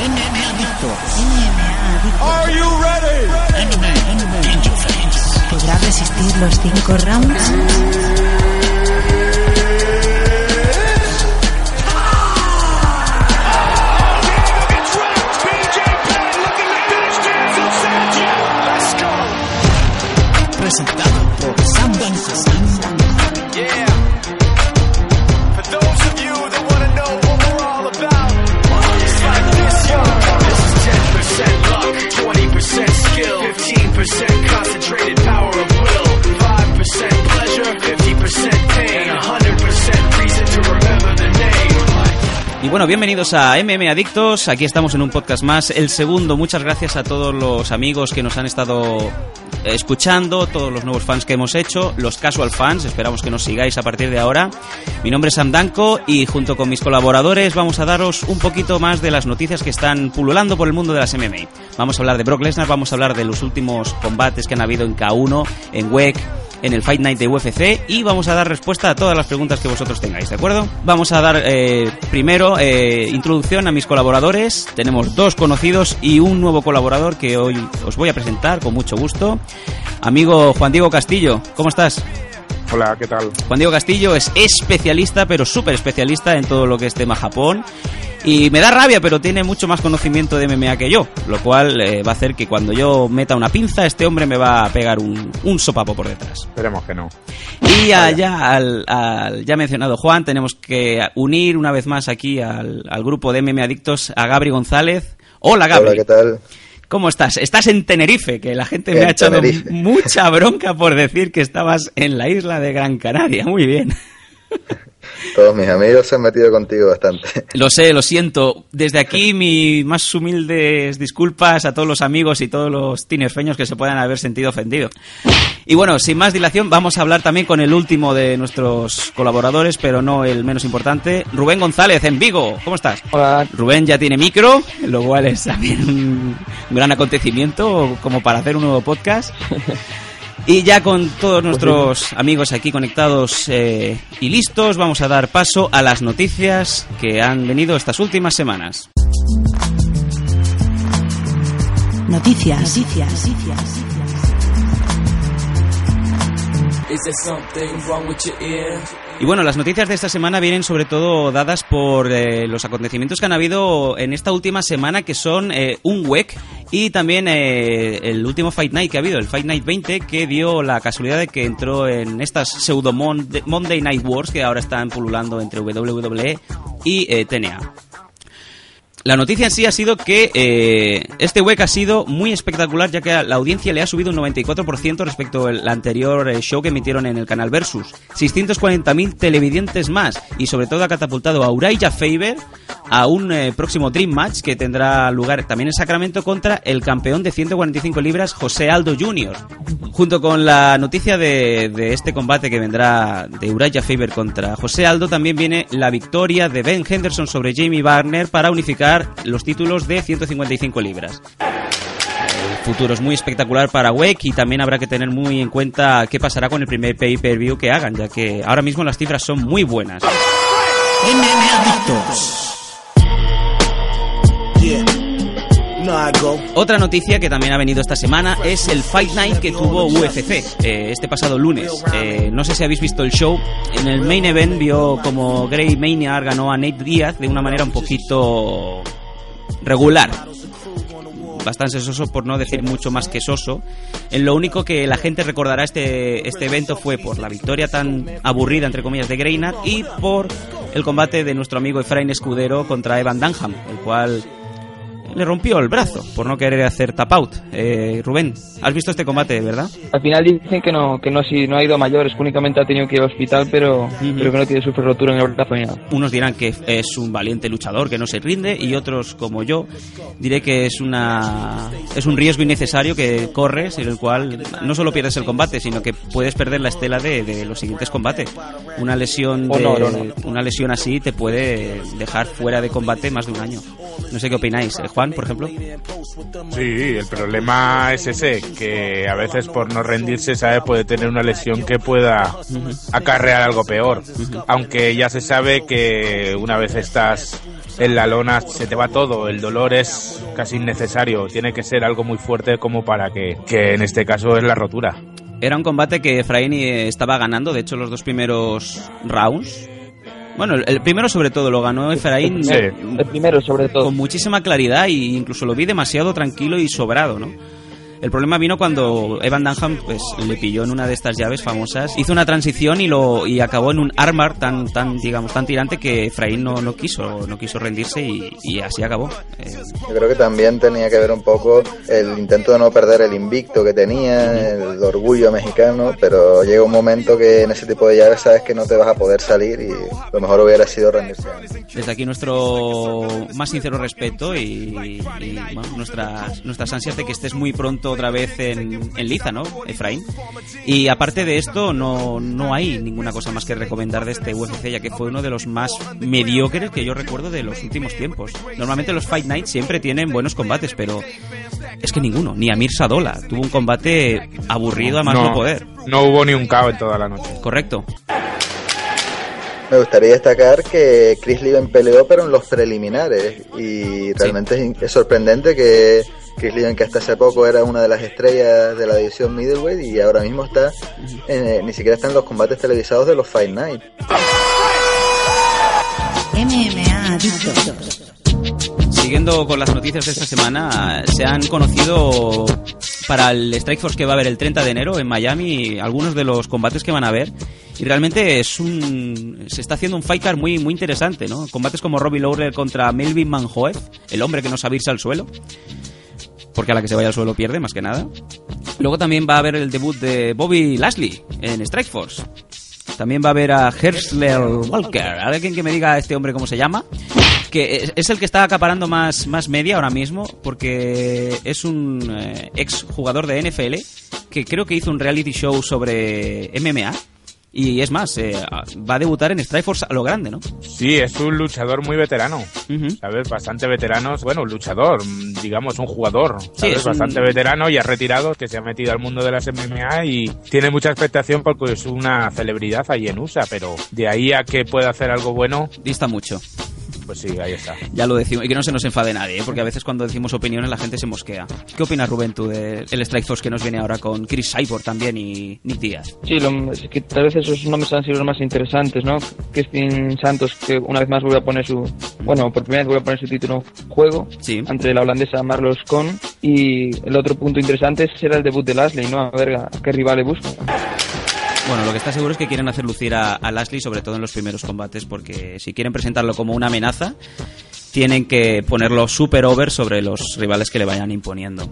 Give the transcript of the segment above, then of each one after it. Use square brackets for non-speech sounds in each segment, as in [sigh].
MMA Adictos. MMA Adictos. Are you ready? MMA, MMA. ¿Podrá resistir los cinco rounds? Presentado 15% concentrated power of will, 5% pleasure, 50% pain, 100% reason to remember the name. Y bueno, bienvenidos a MM Adictos. Aquí estamos en un podcast más, el segundo. Muchas gracias a todos los amigos que nos han estado escuchando, todos los nuevos fans que hemos hecho, los casual fans. Esperamos que nos sigáis a partir de ahora. Mi nombre es Sam y junto con mis colaboradores vamos a daros un poquito más de las noticias que están pululando por el mundo de las MMA. Vamos a hablar de Brock Lesnar, vamos a hablar de los últimos combates que han habido en K1, en WEC, en el Fight Night de UFC y vamos a dar respuesta a todas las preguntas que vosotros tengáis, ¿de acuerdo? Vamos a dar eh, primero eh, introducción a mis colaboradores. Tenemos dos conocidos y un nuevo colaborador que hoy os voy a presentar con mucho gusto. Amigo Juan Diego Castillo, ¿cómo estás? Hola, ¿qué tal? Juan Diego Castillo es especialista, pero súper especialista en todo lo que es tema Japón. Y me da rabia, pero tiene mucho más conocimiento de MMA que yo, lo cual eh, va a hacer que cuando yo meta una pinza, este hombre me va a pegar un, un sopapo por detrás. Esperemos que no. Y allá al, al ya mencionado Juan, tenemos que unir una vez más aquí al, al grupo de MMA Adictos a Gabri González. Hola Gabri. Hola, ¿qué tal? ¿Cómo estás? Estás en Tenerife, que la gente me En ha echado Tenerife. mucha bronca por decir que estabas en la isla de Gran Canaria. Muy bien. [laughs] Todos mis amigos se han metido contigo bastante. [laughs] Lo sé, lo siento. Desde aquí mis más humildes disculpas a todos los amigos y todos los tinerfeños que se puedan haber sentido ofendidos. Y bueno, sin más dilación, vamos a hablar también con el último de nuestros colaboradores, pero no el menos importante, Rubén González en Vigo. ¿Cómo estás? Hola, Rubén ya tiene micro, lo cual es también un gran acontecimiento como para hacer un nuevo podcast. [laughs] Y ya con todos nuestros amigos aquí conectados eh, y listos, vamos a dar paso a las noticias que han venido estas últimas semanas. Noticias. Noticias. Is there something wrong with your ear? Y bueno, las noticias de esta semana vienen sobre todo dadas por eh, los acontecimientos que han habido en esta última semana, que son eh, un WEC y también eh, el último Fight Night que ha habido, el Fight Night 20, que dio la casualidad de que entró en estas pseudo Monday, Night Wars que ahora están pululando entre WWE y eh, TNA. La noticia en sí ha sido que eh, este WEC ha sido muy espectacular ya que la audiencia le ha subido un 94% respecto al anterior eh, show que emitieron en el canal Versus. 640.000 televidentes más y sobre todo ha catapultado a Uriah Faber a un eh, próximo Dream Match que tendrá lugar también en Sacramento contra el campeón de 145 libras José Aldo Jr. Junto con la noticia de, de este combate que vendrá de Uriah Faber contra José Aldo también viene la victoria de Ben Henderson sobre Jamie Barner para unificar los títulos de 155 libras. El futuro es muy espectacular para WEC y también habrá que tener muy en cuenta qué pasará con el primer pay-per-view que hagan, ya que ahora mismo las cifras son muy buenas. MMA. Otra noticia que también ha venido esta semana es el Fight Night que tuvo UFC eh, este pasado lunes. Eh, no sé si habéis visto el show. En el main event vio como Gray Maynard ganó a Nate Díaz de una manera un poquito regular. Bastante soso, por no decir mucho más que soso. En lo único que la gente recordará este, este evento fue por la victoria tan aburrida, entre comillas, de Greynard y por el combate de nuestro amigo Efraín Escudero contra Evan Dunham, el cual le rompió el brazo por no querer hacer tap out. Eh, Rubén, has visto este combate, ¿verdad? al final dicen que no, que no, si no ha ido a mayores, que únicamente ha tenido que ir al hospital, pero, pero que no tiene super rotura en el brazo ni nada. Unos dirán que es un valiente luchador que no se rinde y otros como yo diré que es una es un riesgo innecesario que corres en el cual no solo pierdes el combate sino que puedes perder la estela de, de los siguientes combates una lesión de- honor. una lesión así te puede dejar fuera de combate más de un año no sé qué opináis Eh, Juan, por ejemplo. Sí, el problema es ese, que a veces por no rendirse, ¿sabes? Puede tener una lesión que pueda acarrear algo peor. Aunque ya se sabe que una vez estás en la lona se te va todo, el dolor es casi innecesario, tiene que ser algo muy fuerte como para que, que en este caso es la rotura. Era un combate que Efraín eh, estaba ganando, de hecho los dos primeros rounds. Bueno, el, el primero sobre todo lo ganó Efraín Sí. El primero, sobre todo. con muchísima claridad e incluso lo vi demasiado tranquilo y sobrado, ¿no? El problema vino cuando Evan Dunham pues, le pilló en una de estas llaves famosas, hizo una transición y lo y acabó en un armbar tan tan digamos tan tirante que Efraín no, no quiso no quiso rendirse y, y así acabó. Eh, Yo creo que también tenía que ver un poco el intento de no perder el invicto que tenía, el orgullo mexicano, pero llega un momento que en ese tipo de llaves sabes que no te vas a poder salir y lo mejor hubiera sido rendirse. Desde aquí nuestro más sincero respeto y, y, bueno, nuestras, nuestras ansias de que estés muy pronto otra vez en, en liza, ¿no, Efraín? Y aparte de esto, no, no hay ninguna cosa más que recomendar de este UFC, ya que fue uno de los más mediocres que yo recuerdo de los últimos tiempos. Normalmente los Fight Nights siempre tienen buenos combates, pero es que ninguno, ni Amir Sadola. Tuvo un combate aburrido a más no poder. no hubo ni un KO en toda la noche. Correcto. Me gustaría destacar que Chris Liven peleó pero en los preliminares y realmente es sorprendente que Chris Liven que hasta hace poco era una de las estrellas de la división middleweight y ahora mismo está en- eh, ni siquiera está en los combates televisados de los Fight Night. MMA. Siguiendo con las noticias de esta semana, se han conocido para el Strike Force que va a haber el 30 de enero en Miami algunos de los combates que van a haber y realmente es un se está haciendo un fight card muy muy interesante, ¿no? Combates como Robbie Lawler contra Melvin Manhoef, el hombre que no sabe irse al suelo. Porque a la que se vaya al suelo pierde, más que nada. Luego también va a haber el debut de Bobby Lashley en Strike Force. También va a haber a Hersler Walker. Alguien que me diga este hombre cómo se llama. Que es- es el que está acaparando más, más media ahora mismo. Porque es un eh, ex jugador de NFL. Que creo que hizo un reality show sobre MMA. Y es más, eh, va a debutar en Strikeforce a lo grande, ¿no? Sí, es un luchador muy veterano. Ujú. ¿Sabes? Bastante veterano. Bueno, un luchador, digamos, un jugador. ¿sabes? es un- Bastante veterano y ha retirado, que se ha metido al mundo de las MMA y tiene mucha expectación porque es una celebridad ahí en USA, pero de ahí a que pueda hacer algo bueno, Dista mucho. Pues sí, ahí está. Ya lo decimos. Y que no se nos enfade nadie, ¿eh? porque a veces cuando decimos opiniones la gente se mosquea. ¿Qué opinas, Rubén, tú del Strike Force que nos viene ahora con Chris Cyborg también y Nick Díaz? Sí, lo- es que tal vez esos nombres han sido los más interesantes, ¿no? Christine Santos, que una vez más vuelve a poner su, bueno, por primera vez vuelve a poner su título en juego Sí. ante la holandesa Marlos Con. Y el otro punto interesante será el debut de Lashley, ¿no? A ver a qué rival le busca. Bueno, lo que está seguro es que quieren hacer lucir a, a Lashley, sobre todo en los primeros combates, porque si quieren presentarlo como una amenaza, tienen que ponerlo super over sobre los rivales que le vayan imponiendo.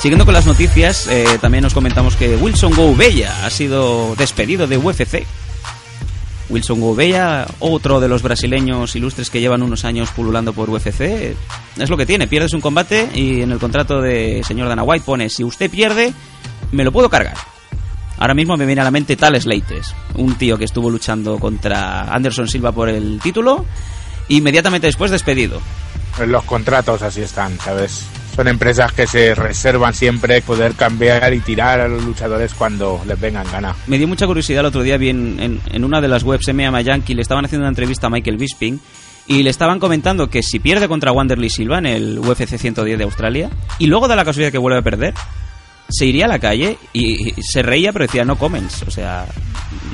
Siguiendo con las noticias, eh, también nos comentamos que Wilson Gouveia ha sido despedido de UFC. Wilson Gouveia, otro de los brasileños ilustres que llevan unos años pululando por UFC, es lo que tiene, pierdes un combate y en el contrato de señor Dana White pone, si usted pierde, me lo puedo cargar. Ahora mismo me viene a la mente Tal Slates, un tío que estuvo luchando contra Anderson Silva por el título, inmediatamente después despedido. Los contratos así están, ¿sabes? Son empresas que se reservan siempre poder cambiar y tirar a los luchadores cuando les vengan gana. Me dio mucha curiosidad el otro día, vi en, en- una de las webs MMA Yankee, le estaban haciendo una entrevista a Michael Bisping y le estaban comentando que si pierde contra Wanderley Silva en el UFC 110 de Australia y luego da la casualidad que vuelve a perder, se iría a la calle y se reía pero decía no comments. O sea,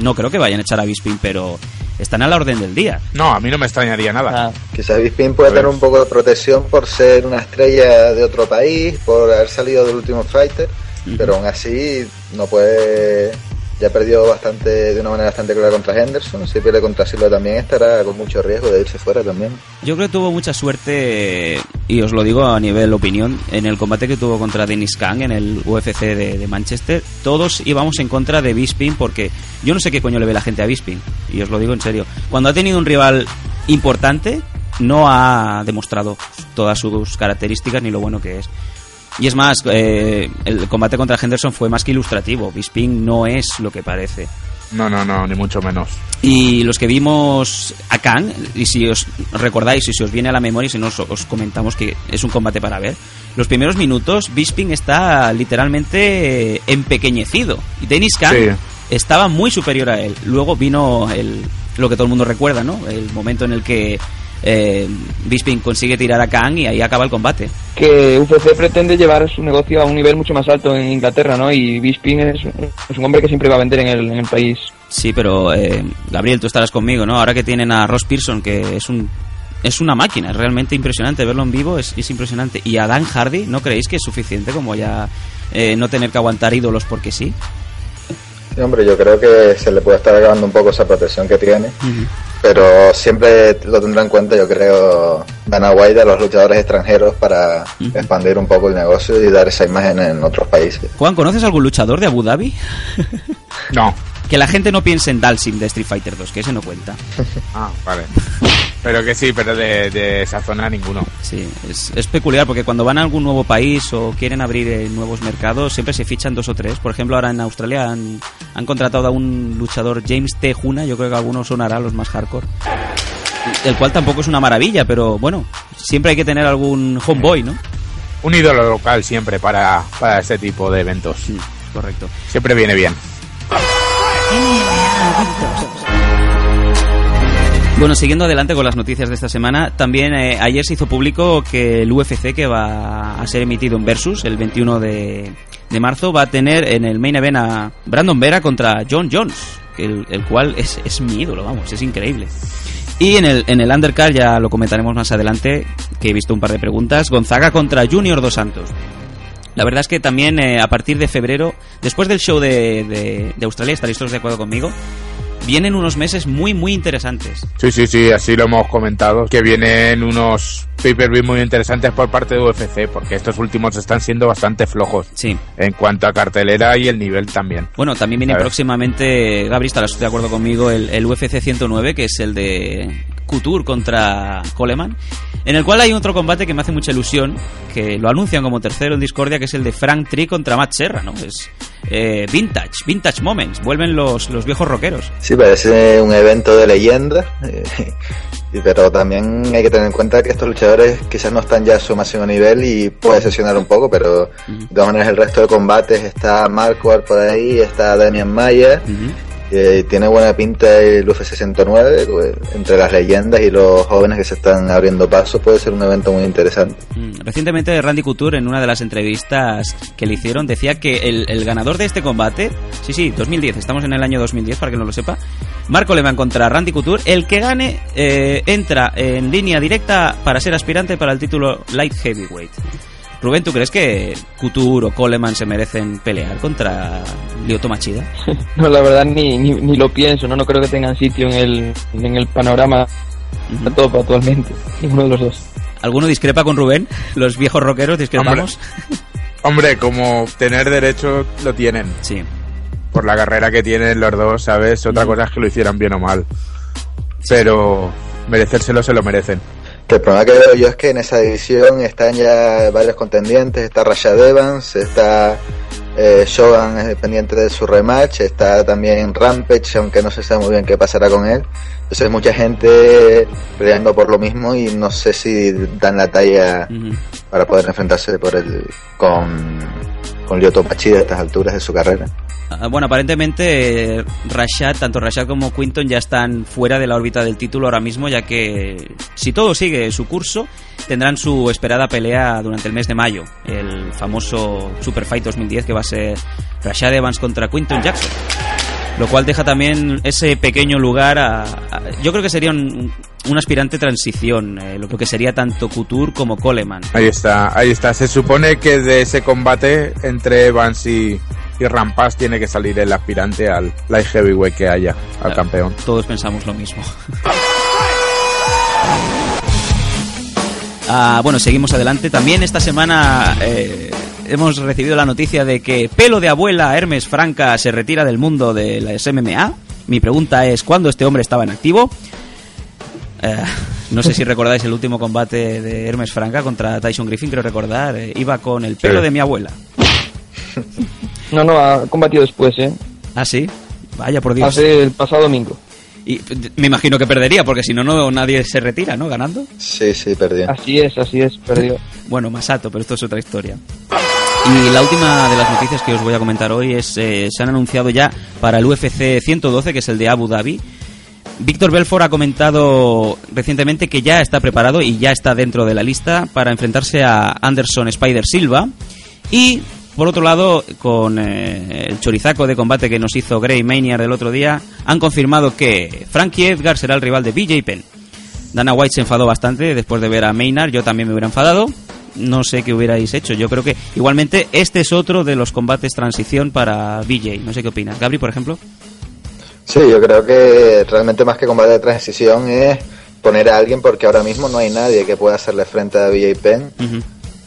no creo que vayan a echar a Bisping, pero están a la orden del día. No, a mí no me extrañaría nada. Ah, Quizás Bisping puede tener un poco de protección por ser una estrella de otro país, por haber salido del último fighter, pero aún así no puede. Ya perdió bastante de una manera bastante clara contra Henderson. Si pierde contra Silva también estará con mucho riesgo de irse fuera también. Yo creo que tuvo mucha suerte, y os lo digo a nivel opinión, en el combate que tuvo contra Dennis Kang en el UFC de, de Manchester. Todos íbamos en contra de Bisping porque yo no sé qué coño le ve la gente a Bisping, y os lo digo en serio. Cuando ha tenido un rival importante, no ha demostrado todas sus características ni lo bueno que es. Y es más, eh, el combate contra Henderson fue más que ilustrativo. Bisping no es lo que parece. No, no, no, ni mucho menos. Y los que vimos a Khan, y si os recordáis y si os viene a la memoria, si no os, os comentamos que es un combate para ver, los primeros minutos Bisping está literalmente empequeñecido. Y Dennis Khan Sí. estaba muy superior a él. Luego vino el, lo que todo el mundo recuerda, ¿no? El momento en el que eh, Bisping consigue tirar a Khan y ahí acaba el combate. Que UFC pretende llevar su negocio a un nivel mucho más alto en Inglaterra, ¿no? Y Bisping es, es un hombre que siempre va a vender en el, en el país. Sí, pero eh, Gabriel, tú estarás conmigo, ¿no? Ahora que tienen a Ross Pearson, que es un es una máquina, es realmente impresionante verlo en vivo, es, es impresionante. Y a Dan Hardy, ¿no creéis que es suficiente como ya eh, no tener que aguantar ídolos porque sí? Sí, hombre, yo creo que se le puede estar acabando un poco esa protección que tiene, pero siempre lo tendrá en cuenta, yo creo, Dana White a los luchadores extranjeros para expandir un poco el negocio y dar esa imagen en otros países. Juan, ¿conoces algún luchador de Abu Dhabi? No. Que la gente no piense en Dalsim de Street Fighter 2, que ese no cuenta. [laughs] Ah, vale. Pero que sí, pero de, de esa zona ninguno. Sí, es, es peculiar porque cuando van a algún nuevo país o quieren abrir eh, nuevos mercados, siempre se fichan dos o tres. Por ejemplo, ahora en Australia han, han contratado a un luchador, James T. Juna, yo creo que algunos sonará los más hardcore. El cual tampoco es una maravilla, pero bueno, siempre hay que tener algún homeboy, ¿no? Un ídolo local siempre para, para este tipo de eventos. Sí, correcto. Siempre viene bien. Bueno, siguiendo adelante con las noticias de esta semana, también eh, ayer se hizo público que el UFC, que va a ser emitido en Versus el 21 de, de marzo, va a tener en el main event a Brandon Vera contra John Jones, el, el cual es, es mi ídolo, vamos, es increíble. Y en el, en el undercard, ya lo comentaremos más adelante, que he visto un par de preguntas, Gonzaga contra Junior Dos Santos. La verdad es que también eh, a partir de febrero, después del show de, de, de Australia, estaréis todos de acuerdo conmigo, vienen unos meses muy, muy interesantes. Sí, sí, sí, así lo hemos comentado. Que vienen unos pay-per-view muy interesantes por parte de UFC, porque estos últimos están siendo bastante flojos. Sí. En cuanto a cartelera y el nivel también. Bueno, también viene próximamente, Gabri, estarás de acuerdo conmigo, el, el UFC 109, que es el de Couture contra Coleman, en el cual hay otro combate que me hace mucha ilusión, que lo anuncian como tercero en Discordia, que es el de Frank Tree contra Matt Serra, ¿no? Es eh, vintage, vintage moments, vuelven los, los viejos rockeros. Sí, parece un evento de leyenda, eh, [laughs] pero también hay que tener en cuenta que estos luchadores quizás no están ya a su máximo nivel y puede sesionar un poco, pero de todas maneras el resto de combates está Marco por ahí, está Damian Maya, tiene buena pinta el UFC 109, pues, entre las leyendas y los jóvenes que se están abriendo paso puede ser un evento muy interesante. Mm, Recientemente Randy Couture en una de las entrevistas que le hicieron decía que el, ganador de este combate, sí, sí, 2010, estamos en el año 2010 para que no lo sepa, Marco Leman contra Randy Couture, el que gane eh, entra en línea directa para ser aspirante para el título Light Heavyweight. Rubén, ¿tú crees que Couture o Coleman se merecen pelear contra Lyoto Machida? [laughs] No, la verdad ni, ni, ni lo pienso, ¿no? No creo que tengan sitio en el, en el panorama Ujú. top actualmente. Ninguno de los dos. ¿Alguno discrepa con Rubén? ¿Los viejos rockeros discrepamos? Hombre, como tener derecho lo tienen. Sí. Por la carrera que tienen los dos, ¿sabes? Otra cosa es que lo hicieran bien o mal. Pero merecérselo se lo merecen. Que el problema que veo yo es que en esa división están ya varios contendientes, está Rashad Evans, está eh, Shogun pendiente de su rematch, está también Rampage, aunque no se sabe muy bien qué pasará con él. Entonces mucha gente peleando por lo mismo y no sé si dan la talla para poder enfrentarse por el con, con Lyoto Machida a estas alturas de su carrera. Ah, Bueno, aparentemente eh, Rashad, tanto Rashad como Quinton ya están fuera de la órbita del título ahora mismo, ya que si todo sigue su curso, tendrán su esperada pelea durante el mes de mayo, el famoso Super Fight 2010 que va a ser Rashad Evans contra Quinton Jackson. Lo cual deja también ese pequeño lugar a... yo creo que sería un aspirante transición, eh, lo que sería tanto Couture como Coleman. Ahí está, ahí está. Se supone que de ese combate entre Evans y, y Rampas tiene que salir el aspirante al light heavyweight que haya, al Claro, campeón. Todos pensamos lo mismo. [laughs] Ah, bueno, seguimos adelante. También esta semana eh, hemos recibido la noticia de que pelo de abuela Hermes Franca se retira del mundo de las MMA. Mi pregunta es, ¿cuándo este hombre estaba en activo? Eh, no sé si [laughs] recordáis el último combate de Hermes Franca contra Tyson Griffin, creo recordar. eh, iba con el pelo Sí. de mi abuela. [laughs] No, no, ha combatido después, ¿eh? Ah, sí. Vaya por Dios. ser el pasado domingo. Y me imagino que perdería, porque si no, no nadie se retira, ¿no? Ganando. Sí, sí, perdió. Así es, así es, perdió. [laughs] Bueno, Masato, pero esto es otra historia. Y la última de las noticias que os voy a comentar hoy es, eh, se han anunciado ya para el UFC 112, que es el de Abu Dhabi. Víctor Belfort ha comentado recientemente que ya está preparado y ya está dentro de la lista para enfrentarse a Anderson Spider Silva. Y por otro lado, con eh, el chorizaco de combate que nos hizo Gray Maynard el otro día, han confirmado que Frankie Edgar será el rival de BJ Penn. Dana White se enfadó bastante después de ver a Maynard, yo también me hubiera enfadado. No sé qué hubierais hecho. Yo creo que igualmente este es otro de los combates transición para BJ. No sé qué opinas. Gabri, por ejemplo. Sí, yo creo que realmente más que combate de transición es poner a alguien porque ahora mismo no hay nadie que pueda hacerle frente a BJ Penn.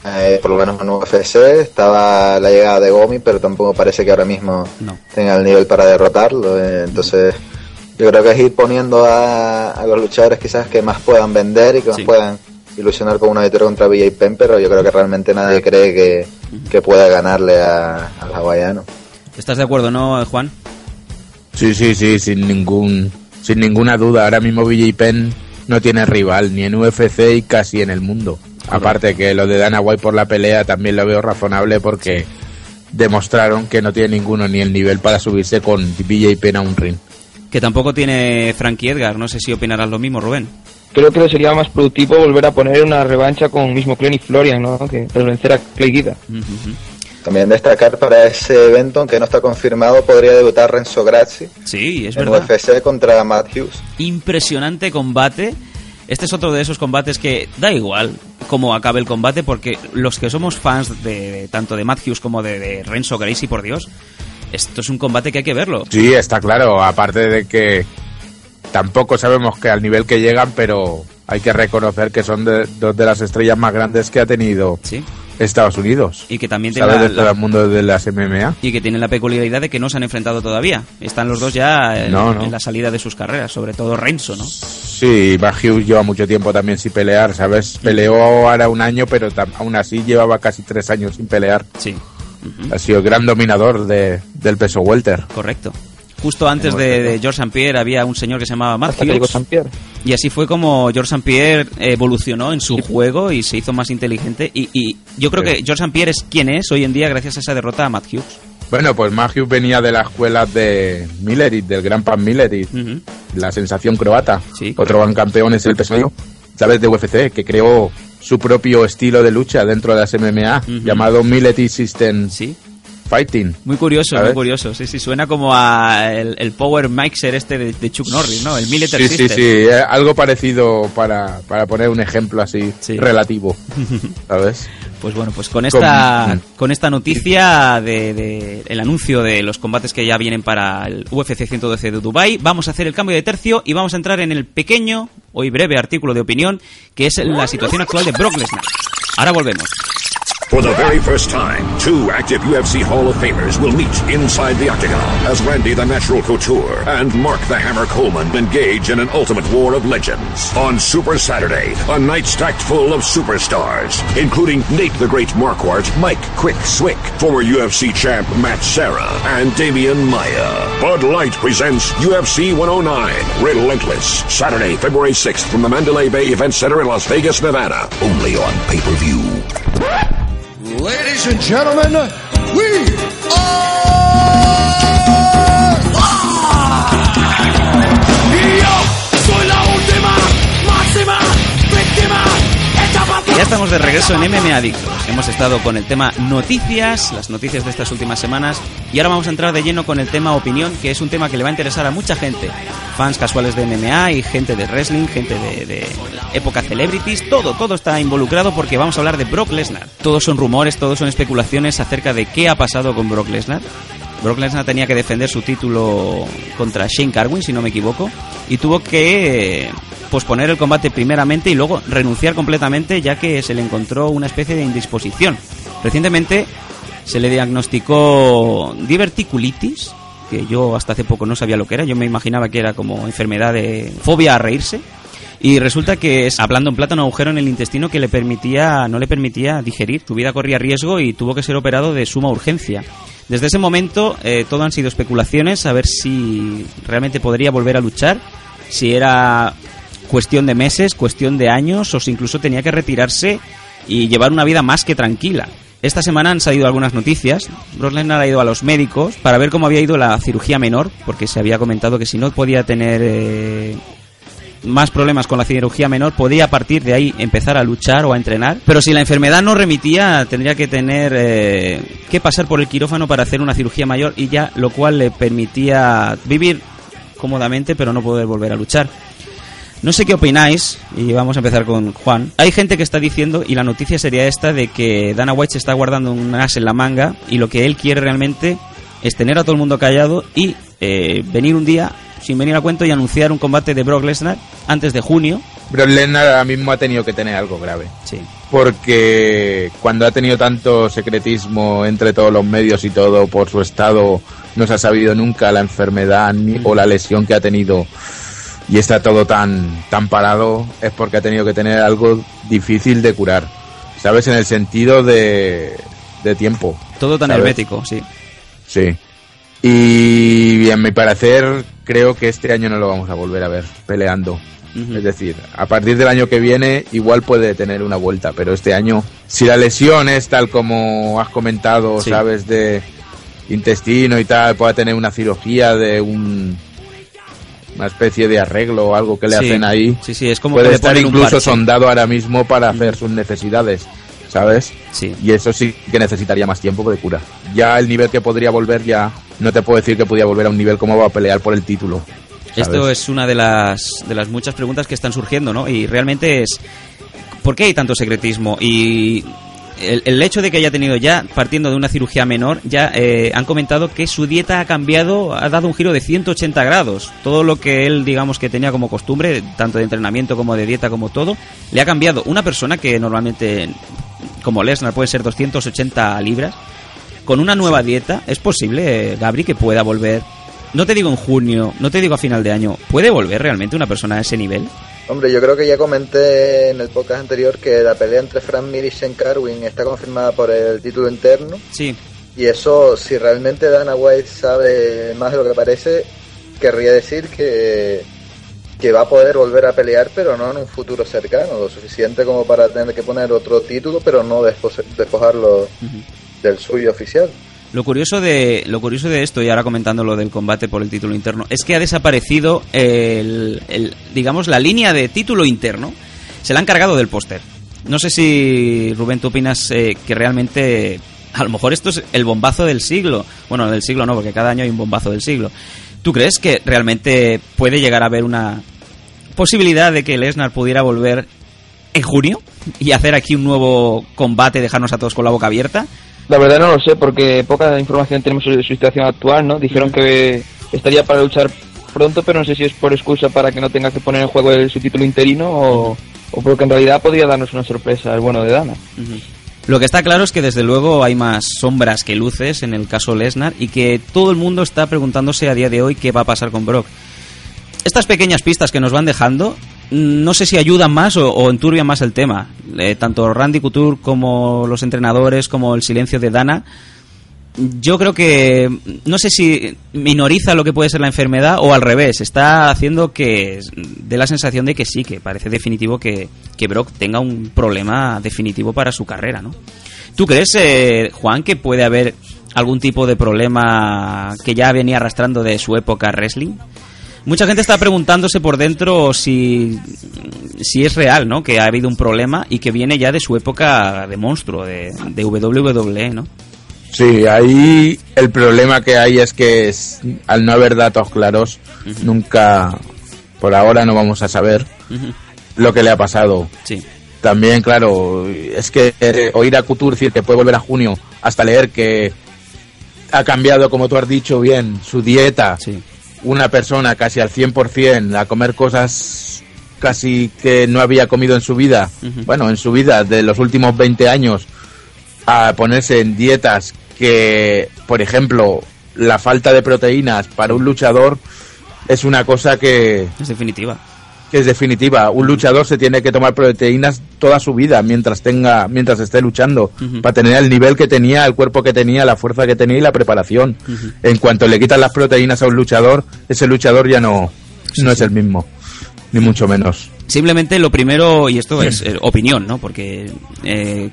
Eh, por lo menos en UFC estaba la llegada de Gomi, pero tampoco parece que ahora mismo No. tenga el nivel para derrotarlo. eh, entonces, yo creo que es ir poniendo a, a los luchadores quizás que más puedan vender y que más Sí. puedan ilusionar con una victoria contra BJ Penn, pero yo creo que realmente nadie cree que, que pueda ganarle a- al hawaiano. ¿Estás de acuerdo, no, Juan? Sí, sí, sí, sin ningún, sin ninguna duda. Ahora mismo BJ Penn no tiene rival ni en UFC y casi en el mundo. Aparte que lo de Dana White por la pelea también lo veo razonable porque demostraron que no tiene ninguno ni el nivel para subirse con BJ Penn a un ring. Que tampoco tiene Frankie Edgar. No sé si opinarás lo mismo, Rubén. Creo que sería más productivo volver a poner una revancha con mismo Clen y Florian, ¿no? Que tras vencer a Clay Guida. Ujú, ujú. También destacar para ese evento, aunque no está confirmado, podría debutar Renzo Grazzi Sí, es en verdad. UFC contra Matt Hughes. impresionante combate. Este es otro de esos combates que da igual cómo acabe el combate, porque los que somos fans de, tanto de Matthews como de, de Renzo Gracie, por Dios, esto es un combate que hay que verlo. Sí, está claro. Aparte de que tampoco sabemos que al nivel que llegan, pero hay que reconocer que son de- dos de las estrellas más grandes que ha tenido Sí. Estados Unidos. Y que también tiene la- el mundo de las MMA. y que tienen la peculiaridad de que no se han enfrentado todavía. Están los dos ya No, no. en la salida de sus carreras, sobre todo Renzo, ¿no? Sí, Matt Hughes lleva mucho tiempo también sin pelear, ¿sabes? Peleó ahora un año, pero aún así llevaba casi tres años sin pelear. Sí, Ha sido gran dominador de, del peso welter. correcto. Justo antes de, de George St. Pierre había un señor que se llamaba. San Pierre. Y así fue como George St. Pierre evolucionó en su juego y se hizo más inteligente. Y, y yo creo Sí. que George St. Pierre es quien es hoy en día gracias a esa derrota a Matt Hughes. Bueno, pues Hughes venía de la escuela de Millerit, del gran Pan Millerit, Ujú. la sensación croata. Sí, Otro gran campeón es el peso ¿sabes? De UFC, que creó su propio estilo de lucha dentro de las MMA, llamado Military System Sí, Fighting. muy curioso, muy curioso. Sí, sí, suena como a el, el Power Mixer este de, de Chuck Norris, ¿no? El Military Sí, sí, System. sí, eh, algo parecido para, para poner un ejemplo así Sí. relativo, [laughs] ¿sabes? Pues bueno, pues con esta, Con- con esta noticia de, de el anuncio de los combates que ya vienen para el UFC 112 de Dubai, vamos a hacer el cambio de tercio y vamos a entrar en el pequeño, hoy breve artículo de opinión, que es la situación actual de Brock Lesnar. Ahora volvemos. For the very first time, two active UFC Hall of Famers will meet inside the octagon as Randy the Natural Couture and Mark the Hammer Coleman engage in an ultimate war of legends. On Super Saturday, a night stacked full of superstars, including Nate the Great Marquardt, Mike Quick Swick, former UFC champ Matt Serra, and Damian Maya. Bud Light presents UFC 109, Relentless, Saturday, February 6th from the Mandalay Bay Event Center in Las Vegas, Nevada. Only on pay-per-view. Ladies and gentlemen, we soy Ya estamos de regreso en MMA Adictos. Hemos estado con el tema noticias, las noticias de estas últimas semanas, y ahora vamos a entrar de lleno con el tema opinión, que es un tema que le va a interesar a mucha gente. Fans casuales de MMA y gente de wrestling, gente de, de época celebrities, todo, todo está involucrado porque vamos a hablar de Brock Lesnar. Todos son rumores, todos son especulaciones acerca de qué ha pasado con Brock Lesnar. Brock Lesnar tenía que defender su título contra Shane Carwin, si no me equivoco, y tuvo que posponer el combate primeramente y luego renunciar completamente ya que se le encontró una especie de indisposición. Recientemente se le diagnosticó diverticulitis, que yo hasta hace poco no sabía lo que era, yo me imaginaba que era como enfermedad de fobia a reírse. Y resulta que es, hablando en plata, un agujero en el intestino que le permitía, no le permitía digerir. Su vida corría riesgo y tuvo que ser operado de suma urgencia. Desde ese momento, eh, todo han sido especulaciones, a ver si realmente podría volver a luchar, si era cuestión de meses, cuestión de años, o si incluso tenía que retirarse y llevar una vida más que tranquila. Esta semana han salido algunas noticias. Brock ha ido a los médicos para ver cómo había ido la cirugía menor, porque se había comentado que si no podía tener eh, más problemas con la cirugía menor, podía a partir de ahí empezar a luchar o a entrenar. Pero si la enfermedad no remitía, tendría que tener eh, que pasar por el quirófano para hacer una cirugía mayor y ya lo cual le permitía vivir cómodamente, pero no poder volver a luchar. No sé qué opináis, y vamos a empezar con Juan. Hay gente que está diciendo, y la noticia sería esta, de que Dana White se está guardando un as en la manga y lo que él quiere realmente es tener a todo el mundo callado y eh, venir un día, sin venir a cuento, y anunciar un combate de Brock Lesnar antes de junio. Brock Lesnar ahora mismo ha tenido que tener algo grave. Sí. Porque cuando ha tenido tanto secretismo entre todos los medios y todo por su estado, no se ha sabido nunca la enfermedad ni, o la lesión que ha tenido y está todo tan, tan parado, es porque ha tenido que tener algo difícil de curar. ¿Sabes? En el sentido de, de tiempo. Todo tan ¿sabes? hermético, sí. Sí. Y en mi parecer, creo que este año no lo vamos a volver a ver peleando. Es decir, a partir del año que viene igual puede tener una vuelta, pero este año, si la lesión es tal como has comentado, Sí. sabes, de intestino y tal, pueda tener una cirugía de un una especie de arreglo o algo que le Sí. hacen ahí, Sí, sí, es como puede que estar incluso sondado ahora mismo para hacer sus necesidades, ¿sabes? Sí. Y eso sí que necesitaría más tiempo de cura. Ya el nivel que podría volver ya no te puedo decir que podría volver a un nivel como va a pelear por el título. ¿sabes? Esto es una de las, de las muchas preguntas que están surgiendo, ¿no? Y realmente es, ¿por qué hay tanto secretismo? Y el, el hecho de que haya tenido ya, partiendo de una cirugía menor, ya eh, han comentado que su dieta ha cambiado, ha dado un giro de 180 grados. Todo lo que él, digamos, que tenía como costumbre, tanto de entrenamiento como de dieta, como todo, le ha cambiado. Una persona que normalmente, como Lesnar, puede ser 280 libras, con una nueva dieta, ¿es posible, eh, Gabri, que pueda volver? No te digo en junio, no te digo a final de año, ¿puede volver realmente una persona a ese nivel? Hombre, yo creo que ya comenté en el podcast anterior que la pelea entre Frank Mir y Shane Carwin está confirmada por el título interno. Sí, Y eso, si realmente Dana White sabe más de lo que parece, querría decir que, que va a poder volver a pelear, pero no en un futuro cercano, lo suficiente como para tener que poner otro título, pero no despo- despojarlo del suyo oficial. Lo curioso de lo curioso de esto y ahora comentando lo del combate por el título interno es que ha desaparecido el, digamos la línea de título interno se la han cargado del póster. No sé si Rubén tú opinas eh, que realmente a lo mejor esto es el bombazo del siglo. Bueno, del siglo no, porque cada año hay un bombazo del siglo. ¿Tú crees que realmente puede llegar a haber una posibilidad de que Lesnar pudiera volver en junio y hacer aquí un nuevo combate, dejarnos a todos con la boca abierta? La verdad no lo sé, porque poca información tenemos sobre su situación actual, ¿no? Dijeron que estaría para luchar pronto, pero no sé si es por excusa para que no tenga que poner en juego el, su título interino o, o porque en realidad podría darnos una sorpresa el bueno de Dana. Lo que está claro es que desde luego hay más sombras que luces en el caso Lesnar y que todo el mundo está preguntándose a día de hoy qué va a pasar con Brock. Estas pequeñas pistas que nos van dejando, no sé si ayudan más o, o enturbian más el tema. Eh, tanto Randy Couture como los entrenadores, como el silencio de Dana, yo creo que no sé si minoriza lo que puede ser la enfermedad o al revés, está haciendo que dé la sensación de que sí, que parece definitivo que, que Brock tenga un problema definitivo para su carrera, ¿no? ¿Tú crees, eh, Juan, que puede haber algún tipo de problema que ya venía arrastrando de su época wrestling? Mucha gente está preguntándose por dentro si, si es real, ¿no? Que ha habido un problema y que viene ya de su época de monstruo, de, de WWE, ¿no? Sí, ahí el problema que hay es que es- al no haber datos claros, nunca, por ahora no vamos a saber lo que le ha pasado. Sí. También, claro, es que eh, oír a Couture decir que puede volver a junio, hasta leer que ha cambiado, como tú has dicho bien, su dieta, Sí. Una persona casi al 100% a comer cosas casi que no había comido en su vida, bueno, en su vida de los últimos 20 años, a ponerse en dietas que, por ejemplo, la falta de proteínas para un luchador es una cosa que Es definitiva. Que es definitiva. Un luchador se tiene que tomar proteínas toda su vida mientras tenga, mientras esté luchando, para tener el nivel que tenía, el cuerpo que tenía, la fuerza que tenía y la preparación. En cuanto le quitan las proteínas a un luchador, ese luchador ya no, no es el mismo, ni mucho menos. Simplemente lo primero, y esto es eh, opinión, ¿no? Porque eh,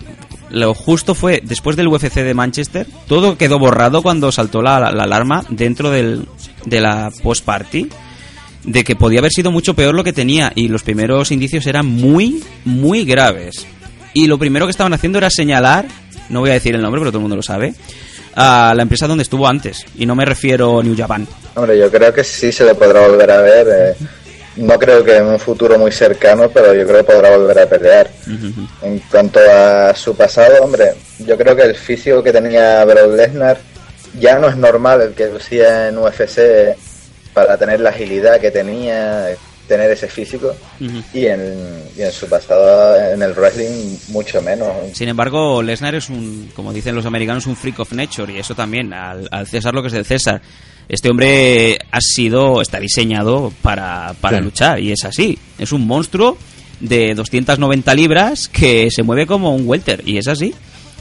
lo justo fue, después del UFC de Manchester, todo quedó borrado cuando saltó la, la- la alarma dentro del, de la post-party de que podía haber sido mucho peor lo que tenía y los primeros indicios eran muy, muy graves. Y lo primero que estaban haciendo era señalar, no voy a decir el nombre, pero todo el mundo lo sabe, a la empresa donde estuvo antes. Y no me refiero a New Japan. Hombre, yo creo que sí se le podrá volver a ver. eh, No creo que en un futuro muy cercano, pero yo creo que podrá volver a pelear. En cuanto a su pasado, hombre, yo creo que el físico que tenía Brock Lesnar ya no es normal el que lucía en UFC para tener la agilidad que tenía, tener ese físico. y, en, y en su pasado en el wrestling mucho menos. Sin embargo, Lesnar es un, como dicen los americanos, un freak of nature y eso también, al, al César lo que es del César. Este hombre ha sido, está diseñado para, para Sí. luchar y es así. Es un monstruo de 290 libras que se mueve como un welter y es así.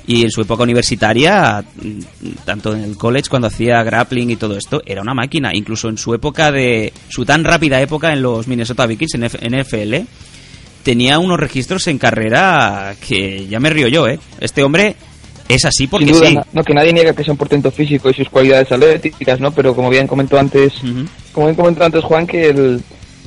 Y en su época universitaria, mm, tanto en el college cuando hacía grappling y todo esto, era una máquina. Incluso en su época de, su tan rápida época en los Minnesota Vikings, en NFL, tenía unos registros en carrera que ya me río yo, ¿eh? Este hombre es así porque duda, sí. no, que nadie niega que sea un portento físico y sus cualidades atléticas, ¿no? Pero como bien comentó antes, como bien comentó antes Juan, que el,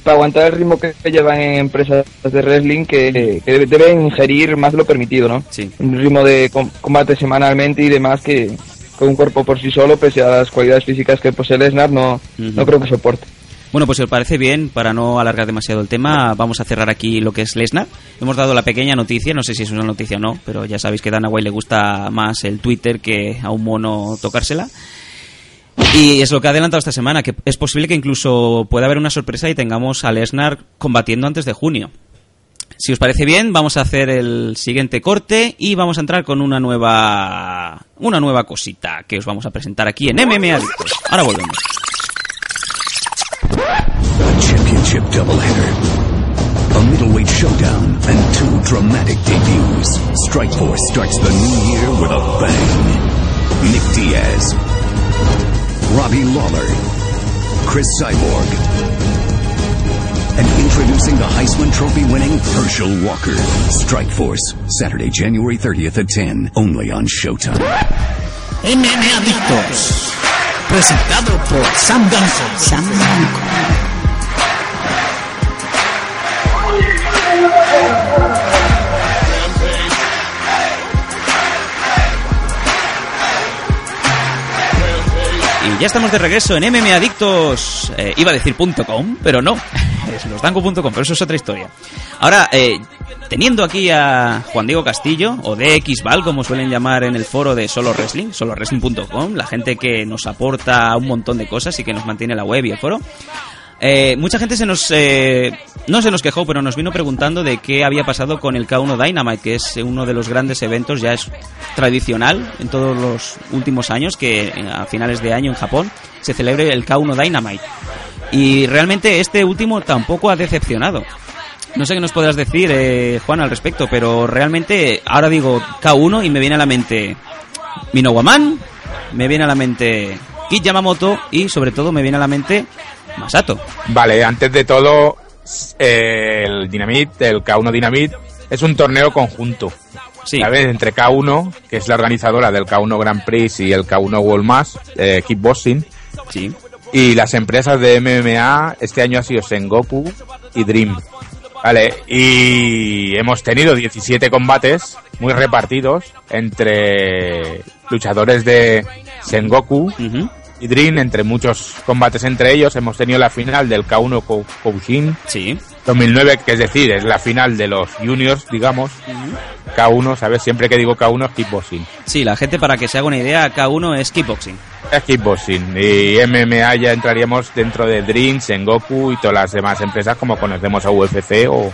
para aguantar el ritmo que llevan en empresas de wrestling, que, que debe- deben ingerir más de lo permitido, ¿no? Sí. Un ritmo de com- combate semanalmente y demás que con un cuerpo por sí solo, pese a las cualidades físicas que posee Lesnar, no, no creo que soporte. Bueno, pues si os parece bien, para no alargar demasiado el tema, vamos a cerrar aquí lo que es Lesnar. Hemos dado la pequeña noticia, no sé si es una noticia o no, pero ya sabéis que a Dana White le gusta más el Twitter que a un mono tocársela. Y es lo que ha adelantado esta semana, que es posible que incluso pueda haber una sorpresa y tengamos a Lesnar combatiendo antes de junio. Si os parece bien, vamos a hacer el siguiente corte y vamos a entrar con una nueva una nueva cosita que os vamos a presentar aquí en MMA. Ahora volvemos. A middleweight starts the new year with a bang. Nick Diaz. Robbie Lawler. Chris Cyborg. And introducing the Heisman Trophy winning Herschel Walker. Strike Force, Saturday, January 30th at 10, only on Showtime. MM Adictos. Presentado por Sam Blanco. Sam Blanco. Ya estamos de regreso en MMA Adictos. Eh, iba a decir .com, pero no. Es losdanco.com, pero eso es otra historia. Ahora, eh, teniendo aquí a Juan Diego Castillo, o DXVAL, como suelen llamar en el foro de Solo Wrestling, solowrestling.com, la gente que nos aporta un montón de cosas y que nos mantiene la web y el foro. Eh, mucha gente se nos eh, no se nos quejó, pero nos vino preguntando de qué había pasado con el K1 Dynamite, que es uno de los grandes eventos, ya es tradicional en todos los últimos años, que a finales de año en Japón se celebre el K1 Dynamite. Y realmente este último tampoco ha decepcionado. No sé qué nos podrás decir, eh, Juan, al respecto, pero realmente ahora digo K1 y me viene a la mente Minowaman, me viene a la mente Kid Yamamoto y sobre todo me viene a la mente Masato. Vale, antes de todo, eh, el Dynamite, el K1 Dynamite, es un torneo conjunto. Sí. ¿Sabes? Entre K1, que es la organizadora del K1 Grand Prix y el K1 World Mass, eh, Kickboxing, Sí. y las empresas de MMA, este año ha sido Sengoku y Dream. Vale, y hemos tenido 17 combates muy repartidos entre luchadores de Sengoku Ujú. Y Dream, entre muchos combates entre ellos. Hemos tenido la final del K1 Kou- Koushin Sí. 2009, que es decir, es la final de los juniors, digamos. K1, ¿sabes? Siempre que digo K1 es kickboxing. Sí, la gente para que se haga una idea, K1 es kickboxing. Es kickboxing. Y MMA ya entraríamos dentro de Dream, Sengoku y todas las demás empresas como conocemos a UFC o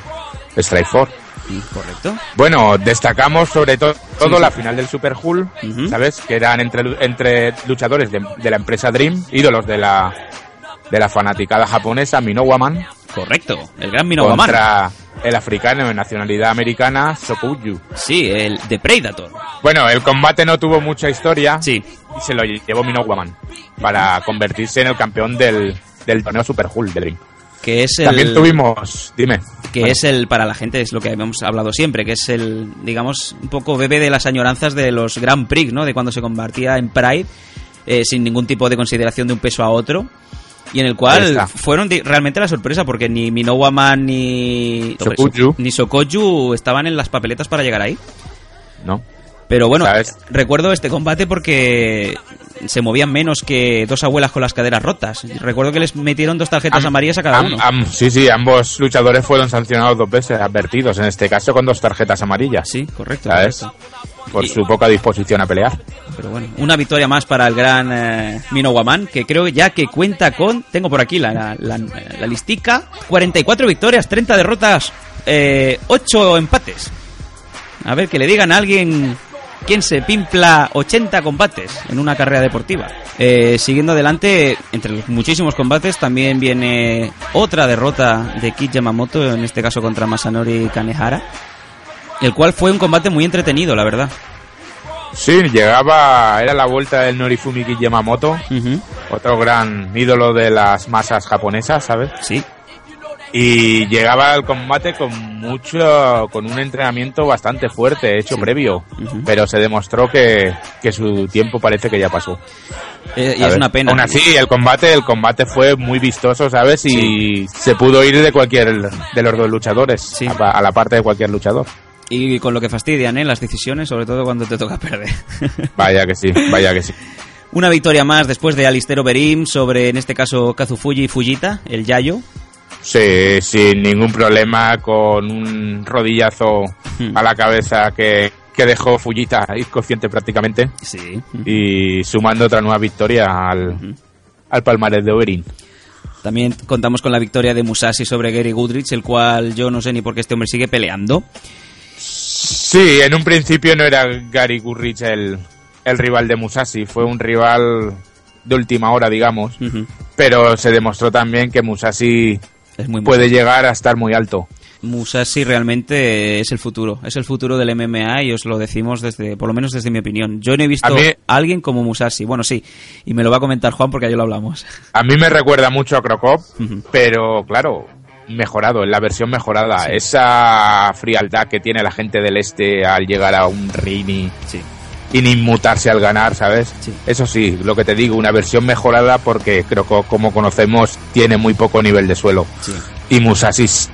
Strikeforce. Correcto. Bueno, destacamos sobre to- todo sí. la final del Super Hull, Ujú. ¿sabes? Que eran entre, entre luchadores de, de la empresa Dream, ídolos de la, de la fanaticada japonesa, Minowaman, Correcto, el gran Minowaman. contra el africano de nacionalidad americana, Sokuju. Sí, el de Predator. Bueno, el combate no tuvo mucha historia Sí, y se lo llevó Minowaman para convertirse en el campeón del, del torneo Super Hulk de Dream. Que es el... También tuvimos, dime, que es el para la gente es lo que hemos hablado siempre que es el digamos un poco bebé de las añoranzas de los Grand Prix no de cuando se convertía en Pride eh, sin ningún tipo de consideración de un peso a otro y en el cual fueron realmente la sorpresa porque ni Minowaman ni Sokuju. ni Sokoju estaban en las papeletas para llegar ahí. ¿no? Pero bueno ¿Sabes? recuerdo este combate porque se movían menos que dos abuelas con las caderas rotas recuerdo que les metieron dos tarjetas Am- amarillas a cada am- uno am- sí, sí, ambos luchadores fueron sancionados dos veces, advertidos, en este caso con dos tarjetas amarillas. sí correcto, ¿Sabes? correcto. Por Y- su poca disposición a pelear. Pero bueno, una victoria más para el gran eh, Minowaman, que creo ya que cuenta con, tengo por aquí la, la, la listica, 44 victorias, 30 derrotas, eh, 8 empates. A ver, que le digan a alguien quién se pimpla 80 combates en una carrera deportiva. Eh, siguiendo adelante, entre los muchísimos combates, también viene otra derrota de Kid Yamamoto, en este caso contra Masanori Kanehara, el cual fue un combate muy entretenido, la verdad. Sí, llegaba, era la vuelta del Norifumi Yamamoto, otro gran ídolo de las masas japonesas, ¿sabes? Sí, Y llegaba al combate con mucho, con un entrenamiento bastante fuerte, hecho previo, Ujú. pero se demostró que, que su tiempo parece que ya pasó. Eh, y es una pena. Aún así, el combate, el combate fue muy vistoso, ¿sabes? Y se pudo ir de cualquier de los dos luchadores, Sí. a, la parte de cualquier luchador. Y con lo que fastidian, ¿eh? Las decisiones, sobre todo cuando te toca perder. [laughs] Vaya que sí, vaya que sí. Una victoria más después de Alister Overeem sobre, en este caso, Kazufuji Fujita, el Yayo. Sí, sin ningún problema, con un rodillazo Hmm. a la cabeza que, que dejó Fujita inconsciente prácticamente Sí. y sumando otra nueva victoria al, al palmarés de Overin. También contamos con la victoria de Musashi sobre Gary Goodrich, el cual yo no sé ni por qué este hombre sigue peleando. Sí, en un principio no era Gary Gurrich el, el rival de Musashi, fue un rival de última hora, digamos, pero se demostró también que Musashi Es muy puede llegar a estar muy alto. Musashi realmente es el futuro, es el futuro del MMA y os lo decimos desde, por lo menos desde mi opinión. Yo no he visto A mí- a alguien como Musashi, bueno sí, y me lo va a comentar Juan porque ayer lo hablamos. A mí me recuerda mucho a Krokop, Ujú. pero claro, mejorado, en la versión mejorada. Esa frialdad que tiene la gente del este al llegar a un ring y, Sí. Y ni inmutarse al ganar, ¿sabes? Sí. Eso sí, lo que te digo, una versión mejorada porque Krokop, como conocemos, tiene muy poco nivel de suelo. Sí. Y Musashi sí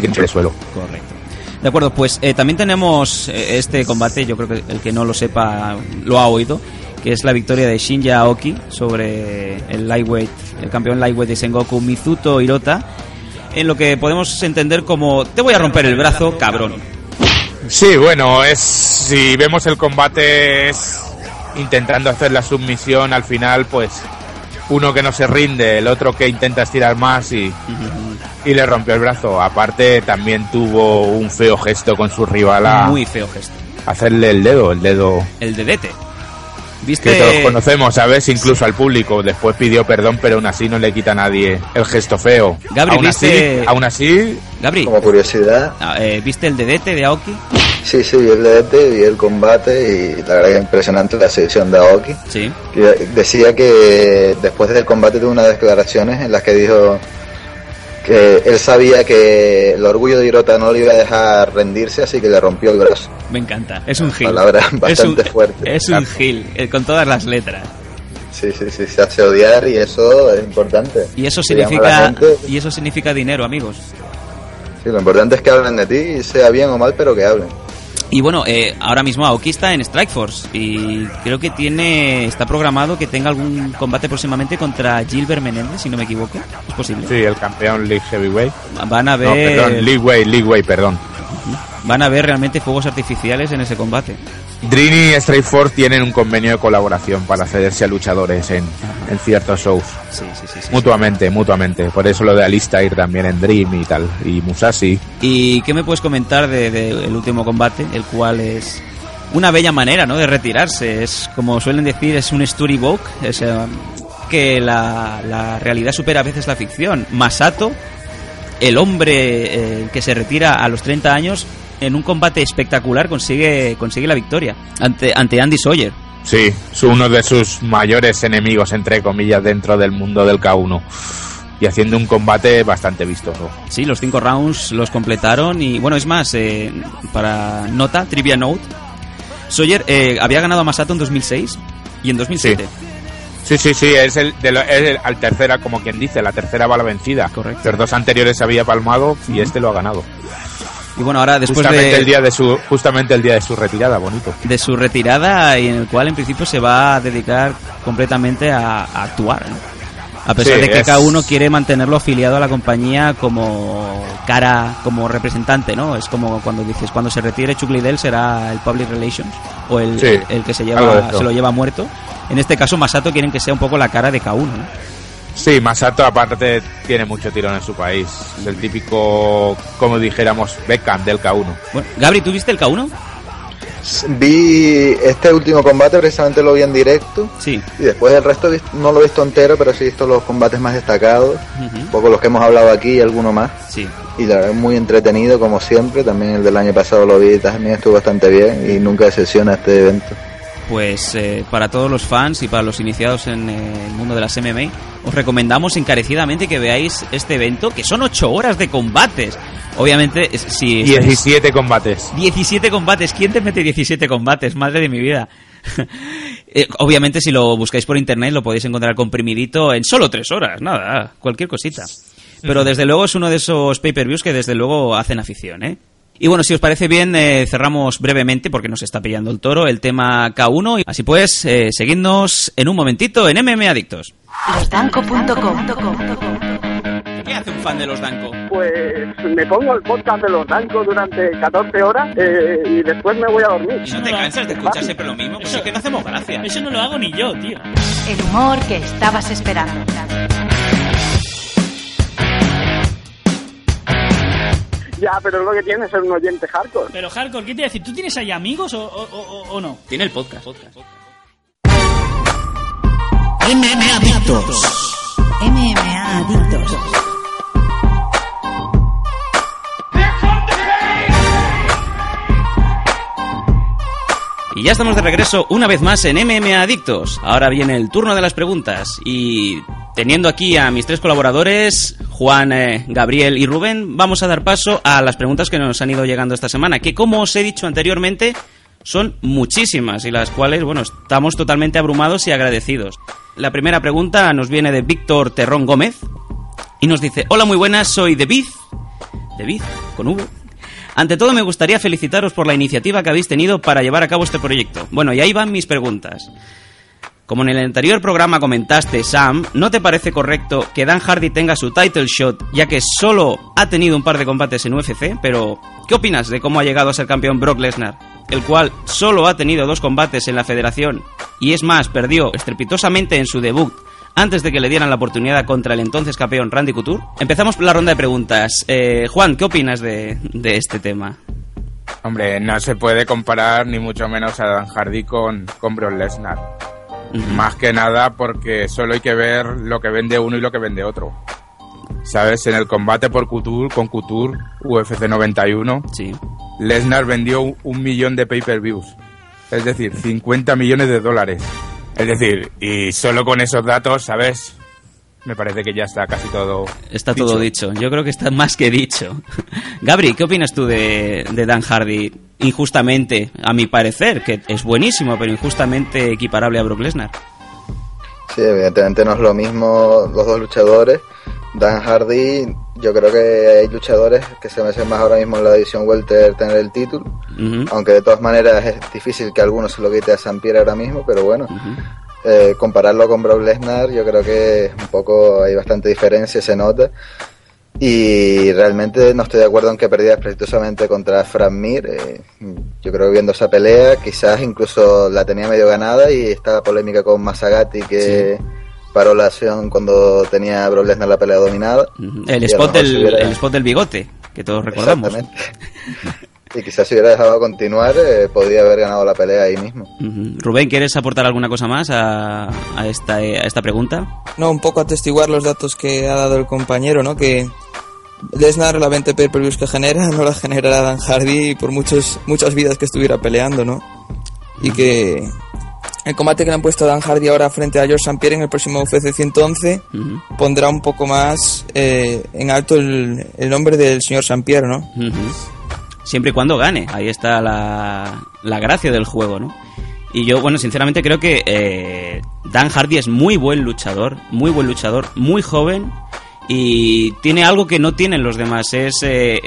que tiene suelo. Correcto. De acuerdo, pues eh, también tenemos eh, este combate, yo creo que el que no lo sepa lo ha oído, que es la victoria de Shinja Aoki sobre el lightweight, el campeón lightweight de Sengoku Mizuto Hirota, en lo que podemos entender como te voy a romper el brazo, cabrón. Sí, bueno, es si vemos el combate es intentando hacer la submisión al final, pues uno que no se rinde, el otro que intenta estirar más y, y le rompió el brazo. Aparte también tuvo un feo gesto con su rival a Muy feo gesto. hacerle el dedo, el dedo El dedete. Que ¿Viste? todos conocemos, ¿sabes? Incluso al público. Después pidió perdón, pero aún así no le quita a nadie el gesto feo. Gabri, aún ¿viste- así, aún así, Gabri, Como curiosidad, ah, eh, ¿viste el dedete de Aoki? sí, sí, vi el DDT, vi el combate y la verdad que es impresionante la selección de Aoki. Sí. Que decía que después del combate tuvo unas declaraciones en las que dijo que él sabía que el orgullo de Hirota no le iba a dejar rendirse, así que le rompió el brazo. Me encanta. Es un gil. Palabra es bastante un, fuerte. Es un gil, eh, con todas las letras. Sí, sí, sí, se hace odiar y eso es importante. Y eso significa y eso significa dinero, amigos. Sí, lo importante es que hablen de ti, sea bien o mal, pero que hablen. Y bueno, eh, ahora mismo Aoki está en Strikeforce y creo que tiene está programado que tenga algún combate próximamente contra Gilbert Menéndez, si no me equivoco. Es posible. sí, el campeón League Heavyweight. Van a No, ver perdón, Leagueway, Leagueway, perdón. Van a ver realmente fuegos artificiales en ese combate. Drini y Straight Force tienen un convenio de colaboración para cederse a luchadores en, en ciertos shows. Sí, sí, sí. sí. Mutuamente, mutuamente. Por eso lo de Alistair también en Dream y tal. Y Musashi. ¿Y qué me puedes comentar del de, el último combate, el cual es una bella manera, ¿no? De retirarse. Es como suelen decir, es un storybook, es eh, que la, la realidad supera a veces la ficción. Masato el hombre eh, que se retira a los 30 años en un combate espectacular consigue, consigue la victoria ante, ante Andy Sawyer. Sí, es uno de sus mayores enemigos, entre comillas, dentro del mundo del K1. Y haciendo un combate bastante vistoso. Sí, los cinco rounds los completaron y bueno, es más, eh, para nota, trivia note, Sawyer eh, había ganado a Masato en 2006 y en 2007. Sí, sí, sí, es el, de lo- es el- al tercera, como quien dice, la tercera bala vencida. Correcto. Los dos anteriores se había palmado y este lo ha ganado. Y bueno, ahora después justamente de, el día de su, justamente el día de su retirada, bonito. de su retirada y en el cual en principio se va a dedicar completamente a, a actuar. ¿no? A pesar Sí, de que es- cada uno quiere mantenerlo afiliado a la compañía como cara, como representante, ¿no? Es como cuando dices, cuando se retire Chuck Liddell será el Public Relations o el, Sí, el que se, lleva, se lo lleva muerto. En este caso Masato quieren que sea un poco la cara de K1, ¿no? Sí, Masato aparte tiene mucho tirón en su país. Es el típico, como dijéramos, Beckham del K1. Bueno, Gabri, ¿tú viste el K1? Vi este último combate, precisamente lo vi en directo. Sí. Y después el resto no lo he visto entero, pero sí he visto los combates más destacados. Un poco los que hemos hablado aquí y alguno más. Sí. Y la verdad, muy entretenido como siempre. También el del año pasado lo vi, también estuvo bastante bien. Y nunca decepciona este evento. Pues eh, para todos los fans y para los iniciados en eh, el mundo de las MMA, os recomendamos encarecidamente que veáis este evento, que son 8 horas de combates. Obviamente, si... 17 combates. 17 combates. ¿Quién te mete 17 combates? Madre de mi vida. [laughs] Eh, Obviamente, si lo buscáis por internet, lo podéis encontrar comprimidito en solo 3 horas. Nada, cualquier cosita. Pero desde luego es uno de esos pay-per-views que desde luego hacen afición, ¿eh? Y bueno, si os parece bien, eh, cerramos brevemente, porque nos está pillando el toro, el tema K1. Así pues, eh, seguidnos en un momentito en MM Adictos. Losdanco.com ¿Qué hace un fan de los Danco? Pues me pongo el podcast de los Dancos durante 14 horas eh, y después me voy a dormir. ¿Y no te cansas de escuchar siempre lo mismo? Pues es que no hacemos gracia. Eso no lo hago ni yo, tío. El humor que estabas esperando. Ya, pero es lo que tiene ser un oyente hardcore. Pero Hardcore, ¿qué te iba a decir? ¿Tú tienes ahí amigos o, o- o- o no? Tiene el podcast. MMA Adictos. MMA Adictos. Y ya estamos de regreso una vez más en MMA Adictos. Ahora viene el turno de las preguntas. Y teniendo aquí a mis tres colaboradores, Juan, eh, Gabriel y Rubén, vamos a dar paso a las preguntas que nos han ido llegando esta semana. Que como os he dicho anteriormente, son muchísimas y las cuales, bueno, estamos totalmente abrumados y agradecidos. La primera pregunta nos viene de Víctor Terrón Gómez y nos dice, hola muy buenas, soy David, David, con V. Ante todo me gustaría felicitaros por la iniciativa que habéis tenido para llevar a cabo este proyecto. Bueno, y ahí van mis preguntas. Como en el anterior programa comentaste, Sam, ¿no te parece correcto que Dan Hardy tenga su title shot, ya que solo ha tenido un par de combates en UFC? Pero, ¿qué opinas de cómo ha llegado a ser campeón Brock Lesnar, el cual solo ha tenido dos combates en la federación y es más, perdió estrepitosamente en su debut antes de que le dieran la oportunidad contra el entonces campeón Randy Couture? Empezamos la ronda de preguntas. Eh, Juan, ¿qué opinas de, de este tema? Hombre, no se puede comparar ni mucho menos a Dan Hardy con, con Brock Lesnar. Más que nada porque solo hay que ver lo que vende uno y lo que vende otro. ¿Sabes? En el combate por Couture, con Couture, UFC 91, Sí. Lesnar vendió un- un millón de pay-per-views. Es decir, 50 millones de dólares. Es decir, y solo con esos datos, ¿sabes? Me parece que ya está casi todo. Está todo dicho. Yo creo que está más que dicho. [laughs] Gabri, ¿qué opinas tú de, de Dan Hardy? Injustamente, a mi parecer, que es buenísimo, pero injustamente equiparable a Brock Lesnar. Sí, evidentemente no es lo mismo los dos luchadores. Dan Hardy, yo creo que hay luchadores que se merecen más ahora mismo en la división welter tener el título. Aunque de todas maneras es difícil que alguno se lo quite a San Pierre ahora mismo, pero bueno. Eh, compararlo con Brock Lesnar, yo creo que un poco hay bastante diferencia, se nota. Y realmente no estoy de acuerdo en que perdiera precisamente contra Frank Mir. Eh, yo creo que viendo esa pelea, quizás incluso la tenía medio ganada y está la polémica con Masagati que paró la acción cuando tenía Brock Lesnar la pelea dominada. El spot, del, hubiera- el spot del bigote, que todos recordamos. Exactamente. [laughs] y quizás si hubiera dejado continuar, eh, podría haber ganado la pelea ahí mismo. Ujú. Rubén, ¿quieres aportar alguna cosa más a, a esta, a esta pregunta? No, un poco atestiguar los datos que ha dado el compañero, ¿no? Que Lesnar, la 20 pay-per-views que genera, [laughs] no la generará Dan Hardy por muchos, muchas vidas que estuviera peleando, ¿no? Y que el combate que le han puesto a Dan Hardy ahora frente a George St. Pierre en el próximo UFC 111 pondrá un poco más eh, en alto el, el nombre del señor St. Pierre, ¿no? Ujú. Siempre y cuando gane, ahí está la, la gracia del juego, ¿no? Y yo, bueno, sinceramente creo que eh, Dan Hardy es muy buen luchador, muy buen luchador, muy joven y tiene algo que no tienen los demás, es eh,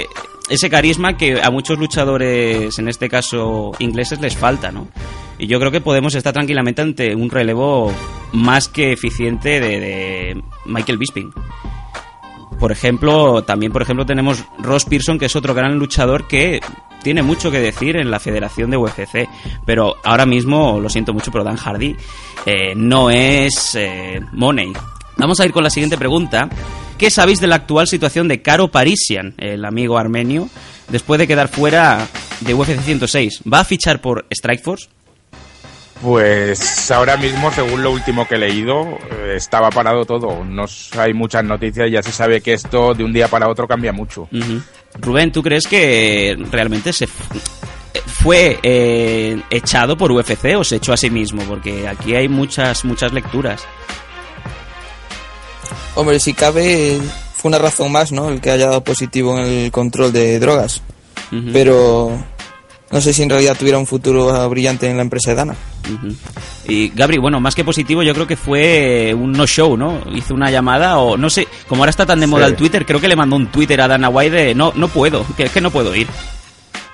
ese carisma que a muchos luchadores, en este caso ingleses, les falta, ¿no? Y yo creo que podemos estar tranquilamente ante un relevo más que eficiente de, de Michael Bisping. Por ejemplo, también por ejemplo tenemos Ross Pearson, que es otro gran luchador que tiene mucho que decir en la federación de UFC. Pero ahora mismo, lo siento mucho, pero Dan Hardy eh, no es eh, Money. Vamos a ir con la siguiente pregunta. ¿Qué sabéis de la actual situación de Caro Parisian, el amigo armenio, después de quedar fuera de UFC 106? ¿Va a fichar por Strikeforce? Pues ahora mismo, según lo último que he leído, eh, estaba parado todo. No hay muchas noticias, ya se sabe que esto de un día para otro cambia mucho. Rubén, ¿tú crees que realmente se fue eh, echado por UFC o se echó a sí mismo? Porque aquí hay muchas, muchas lecturas. Hombre, si cabe, fue una razón más, ¿no? El que haya dado positivo en el control de drogas. Pero no sé si en realidad tuviera un futuro brillante en la empresa de Dana. Y Gabri, bueno, más que positivo, yo creo que fue un no-show, ¿no? Hizo una llamada o no sé, como ahora está tan de moda Sí. el Twitter, creo que le mandó un Twitter a Dana White de no, no puedo, que es que no puedo ir.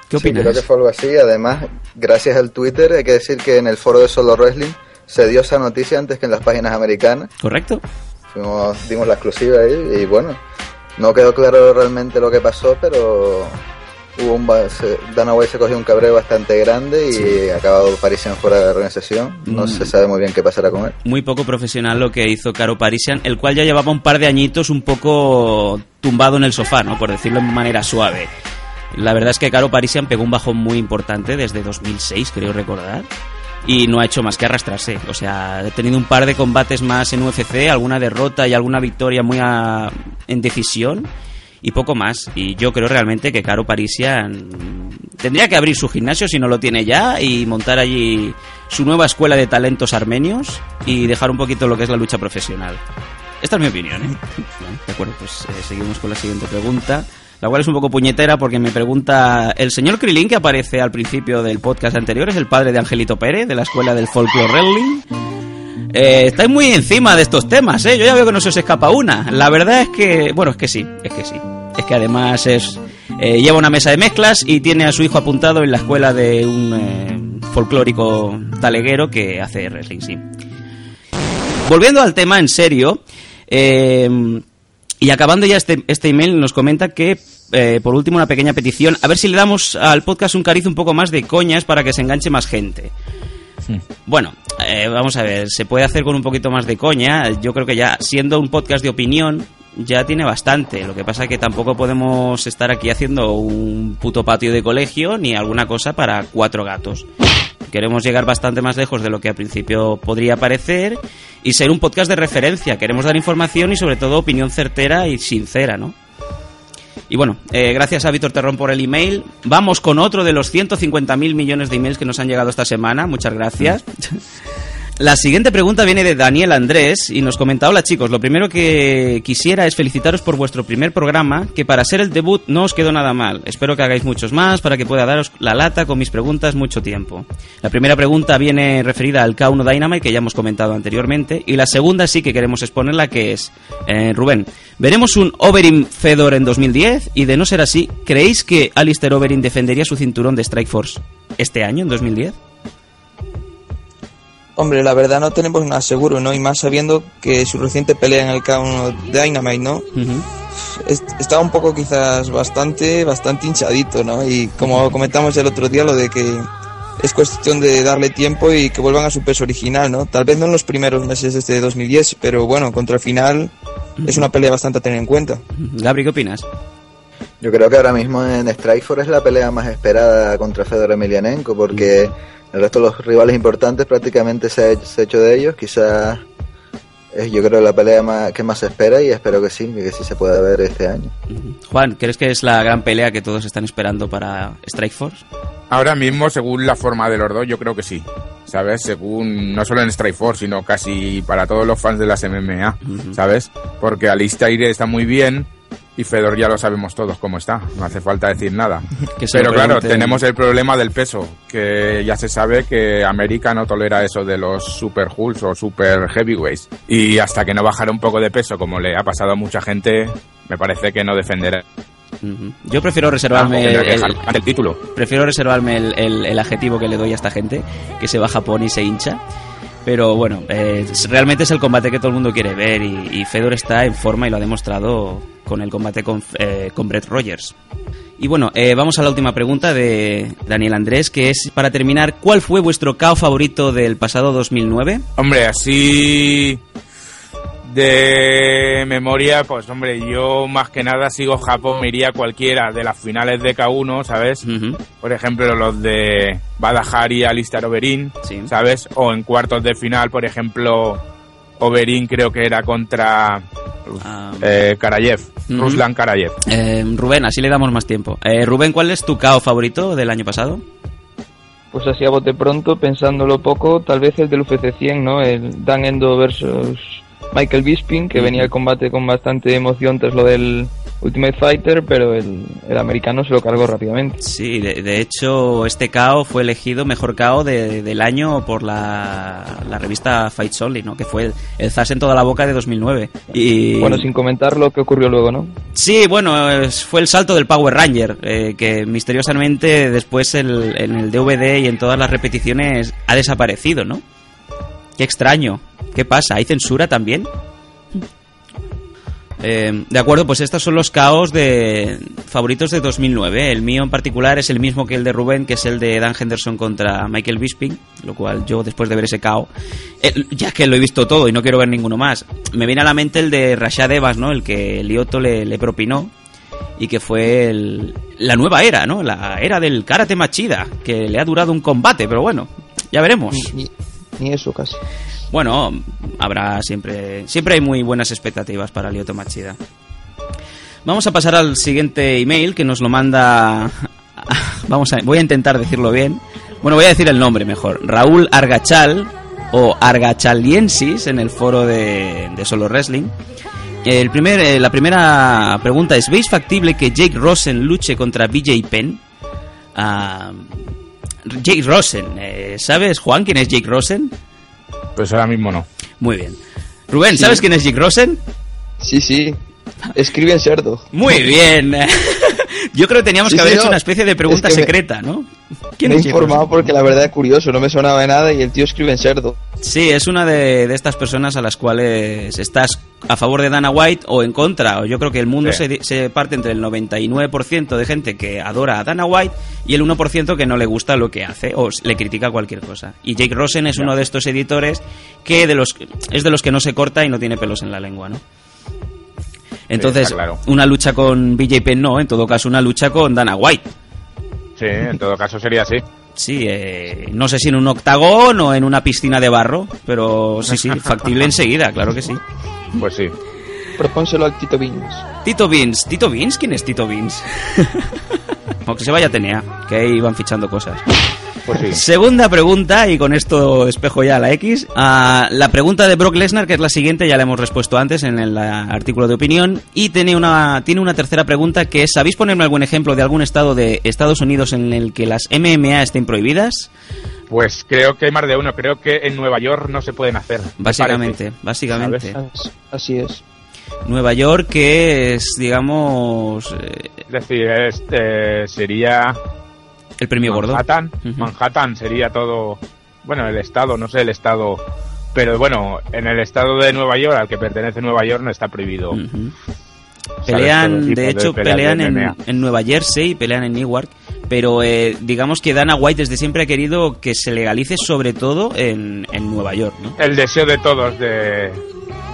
¿Qué Sí, opinas? creo que fue algo así. Además, gracias al Twitter, hay que decir que en el foro de Solo Wrestling se dio esa noticia antes que en las páginas americanas. ¿Correcto? Fuimos, dimos la exclusiva ahí y bueno, no quedó claro realmente lo que pasó, pero hubo un se- cogió un cabreo bastante grande y ha acabado Parisian fuera de la organización. No Mm. se sabe muy bien qué pasará con él. Muy poco profesional lo que hizo Caro Parisian, el cual ya llevaba un par de añitos un poco tumbado en el sofá, ¿no? Por decirlo de manera suave. La verdad es que Caro Parisian pegó un bajón muy importante desde 2006, creo recordar. Y no ha hecho más que arrastrarse. O sea, ha tenido un par de combates más en UFC, alguna derrota y alguna victoria muy a- en decisión. Y poco más. Y yo creo realmente que Caro Parisian tendría que abrir su gimnasio si no lo tiene ya y montar allí su nueva escuela de talentos armenios y dejar un poquito lo que es la lucha profesional. Esta es mi opinión, ¿eh? Bueno, [laughs] de acuerdo, pues eh, seguimos con la siguiente pregunta. La cual es un poco puñetera porque me pregunta el señor Krilin que aparece al principio del podcast anterior, es el padre de Angelito Pérez de la escuela del folklore wrestling. Eh, estáis muy encima de estos temas, ¿eh? Yo ya veo que no se os escapa una. La verdad es que, bueno, es que sí, es que sí. Es que además es eh, lleva una mesa de mezclas y tiene a su hijo apuntado en la escuela de un eh, folclórico taleguero que hace wrestling, sí. Volviendo al tema en serio, eh, y acabando ya este, este email, nos comenta que, eh, por último, una pequeña petición, a ver si le damos al podcast un cariz un poco más de coñas para que se enganche más gente. Bueno, eh, vamos a ver, se puede hacer con un poquito más de coña. Yo creo que ya, siendo un podcast de opinión, ya tiene bastante. Lo que pasa es que tampoco podemos estar aquí haciendo un puto patio de colegio ni alguna cosa para cuatro gatos. Queremos llegar bastante más lejos de lo que al principio podría parecer y ser un podcast de referencia. Queremos dar información y sobre todo opinión certera y sincera, ¿no? Y bueno, eh, gracias a Víctor Terrón por el email. Vamos con otro de los 150.000 millones de emails que nos han llegado esta semana. Muchas gracias. La siguiente pregunta viene de Daniel Andrés y nos comenta, hola chicos, lo primero que quisiera es felicitaros por vuestro primer programa, que para ser el debut no os quedó nada mal. Espero que hagáis muchos más para que pueda daros la lata con mis preguntas mucho tiempo. La primera pregunta viene referida al K1 Dynamite, que ya hemos comentado anteriormente, y la segunda sí que queremos exponerla, que es, eh, Rubén, ¿veremos un Overeem Fedor en 2010? Y de no ser así, ¿creéis que Alistair Overeem defendería su cinturón de Strike Force este año, en 2010? Hombre, la verdad no tenemos nada seguro, ¿no? Y más sabiendo que su reciente pelea en el K1 Dynamite, ¿no? Es- Estaba un poco quizás bastante, bastante hinchadito, ¿no? Y como comentamos el otro día, lo de que es cuestión de darle tiempo y que vuelvan a su peso original, ¿no? Tal vez no en los primeros meses de este 2010, pero bueno, contra el final es una pelea bastante a tener en cuenta. Gabri, ¿qué opinas? Yo creo que ahora mismo en Strikeforce es la pelea más esperada contra Fedor Emelianenko porque el resto de los rivales importantes prácticamente se ha, se ha hecho de ellos. Quizás es yo creo la pelea más, que más se espera y espero que sí, que sí se pueda ver este año. Juan, ¿crees que es la gran pelea que todos están esperando para Strike Force? Ahora mismo, según la forma de los dos, yo creo que sí. ¿Sabes? Según, no solo en Strike Force, sino casi para todos los fans de las MMA, ¿sabes? Porque Alistair está muy bien y Fedor ya lo sabemos todos cómo está, no hace falta decir nada. [laughs] Que Pero claro, tenemos el problema del peso, que ya se sabe que América no tolera eso de los super hulls o super heavyweights. Y hasta que no bajara un poco de peso, como le ha pasado a mucha gente, me parece que no defenderá. Yo prefiero reservarme Ah, el, título. prefiero reservarme el, el- el adjetivo que le doy a esta gente, que se va a Japón y se hincha. Pero bueno, eh, realmente es el combate que todo el mundo quiere ver y, y Fedor está en forma y lo ha demostrado con el combate con, eh, con Brett Rogers. Y bueno, eh, vamos a la última pregunta de Daniel Andrés, que es para terminar, ¿cuál fue vuestro KO favorito del pasado 2009? Hombre, así de memoria, pues hombre, yo más que nada sigo Japón, me iría a cualquiera de las finales de K1, ¿sabes? Por ejemplo, los de Badajari, Alistar Oberin, ¿sabes? O en cuartos de final, por ejemplo, Oberin creo que era contra eh, Karayev. Ruslan Karayev. Eh, Rubén, así le damos más tiempo. Eh, Rubén, ¿cuál es tu KO favorito del año pasado? Pues así a bote pronto, pensándolo poco, tal vez el del UFC 100, ¿no? El Dan Endo versus Michael Bisping, que venía el combate con bastante emoción tras lo del Ultimate Fighter, pero el, el americano se lo cargó rápidamente. Sí, de, de hecho, este KO fue elegido mejor KO de- del año por la, la revista Fights Only, ¿no? Que fue el, el Zas en toda la boca de 2009. Y... Bueno, sin comentar lo que ocurrió luego, ¿no? Sí, bueno, fue el salto del Power Ranger, eh, que misteriosamente después el- en el DVD y en todas las repeticiones ha desaparecido, ¿no? Qué extraño. ¿Qué pasa? ¿Hay censura también? Eh, de acuerdo, pues estos son los caos de favoritos de 2009. El mío en particular es el mismo que el de Rubén, que es el de Dan Henderson contra Michael Bisping, lo cual yo después de ver ese cao, eh, ya que lo he visto todo y no quiero ver ninguno más, me viene a la mente el de Rashad Evans, ¿no? El que Lioto le, propinó y que fue el- la nueva era, ¿no? La era del karate machida, que le ha durado un combate, pero bueno, ya veremos. Ni eso casi. Bueno, habrá siempre. Siempre hay muy buenas expectativas para Lioto Machida. Vamos a pasar al siguiente email que nos lo manda. [laughs] Vamos a, voy a intentar decirlo bien. Bueno, voy a decir el nombre mejor. Raúl Argachal o Argachaliensis en el foro de, de Solo Wrestling. El primer, eh, la primera pregunta es: ¿Veis factible que Jake Rosen luche contra BJ Penn? Ah, Jake Rosen, eh, ¿sabes, Juan, quién es Jake Rosen? Pues ahora mismo no. Muy bien. Rubén, Sí. ¿sabes quién es Jake Rosen? Sí, sí. Escribe en cerdo. Muy bien. [laughs] Yo creo que teníamos Sí, que haber sí, hecho no. una especie de pregunta Es que me- secreta, ¿no? Me he informado porque la verdad es curioso, no me sonaba de nada y el tío escribe en cerdo. Sí, es una de, de estas personas a las cuales estás a favor de Dana White o en contra. O Yo creo que el mundo Sí. se, se parte entre el 99% de gente que adora a Dana White y el 1% que no le gusta lo que hace o le critica cualquier cosa. Y Jake Rosen es uno de estos editores que de los es de los que no se corta y no tiene pelos en la lengua, ¿no? Entonces, claro. una lucha con BJ Penn no, en todo caso una lucha con Dana White. Sí, en todo caso sería así. Sí, eh, no sé si en un octagón o en una piscina de barro, pero sí, sí, [laughs] factible enseguida, claro que sí. Pues sí. Propónselo al Tito Beans. Tito Beans, ¿Tito Beans? ¿Quién es Tito Beans? [laughs] o que se vaya a Tenea, que ahí van fichando cosas. Pues sí. Segunda pregunta, y con esto espejo ya la X. Ah, la pregunta de Brock Lesnar, que es la siguiente, ya la hemos respuesto antes en el artículo de opinión. Y tiene una, tiene una tercera pregunta que es: ¿Sabéis ponerme algún ejemplo de algún estado de Estados Unidos en el que las MMA estén prohibidas? Pues creo que hay más de uno. Creo que en Nueva York no se pueden hacer. me Básicamente, parece. básicamente. ¿Sabes? Así es. Nueva York, que es, digamos, eh, Es decir, este sería el premio gordo. Manhattan. Manhattan sería todo. Bueno, el estado, no sé el estado. Pero bueno, en el estado de Nueva York, al que pertenece Nueva York, no está prohibido. Pelean, de hecho, de pelean en, en Nueva Jersey, pelean en Newark, pero eh, digamos que Dana White desde siempre ha querido que se legalice sobre todo en, en Nueva York, ¿no? El deseo de todos de,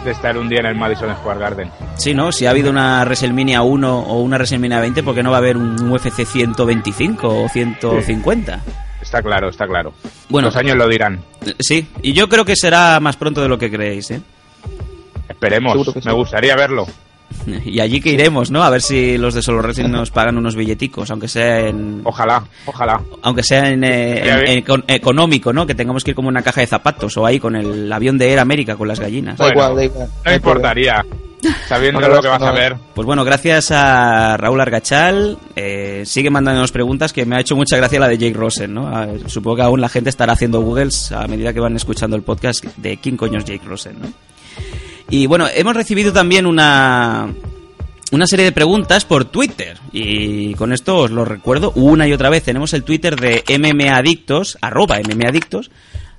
de estar un día en el Madison Square Garden. Sí, ¿no? Si ha habido una WrestleMania 1 o una WrestleMania 20, ¿por qué no va a haber un UFC 125 o 150? Está claro, está claro. Bueno. Los años lo dirán. Sí, y yo creo que será más pronto de lo que creéis, ¿eh? Esperemos, me sí. gustaría verlo. Y allí que iremos, ¿no? A ver si los de Solo Wrestling nos pagan unos billeticos, aunque sea en... Ojalá, ojalá. Aunque sea en, eh, en- en económico, ¿no? Que tengamos que ir como una caja de zapatos o ahí con el avión de Air América con las gallinas. Da igual, da igual. No importaría, sabiendo No, lo que no, vas a ver. Pues bueno, gracias a Raúl Argachal. eh, sigue mandándonos preguntas que me ha hecho mucha gracia la de Jake Rosen, ¿no? A supongo que aún la gente estará haciendo Googles a medida que van escuchando el podcast de quién coño es Jake Rosen, ¿no? Y bueno, hemos recibido también una, una serie de preguntas por Twitter. Y con esto os lo recuerdo una y otra vez. Tenemos el Twitter de MMAdictos, arroba MMAdictos.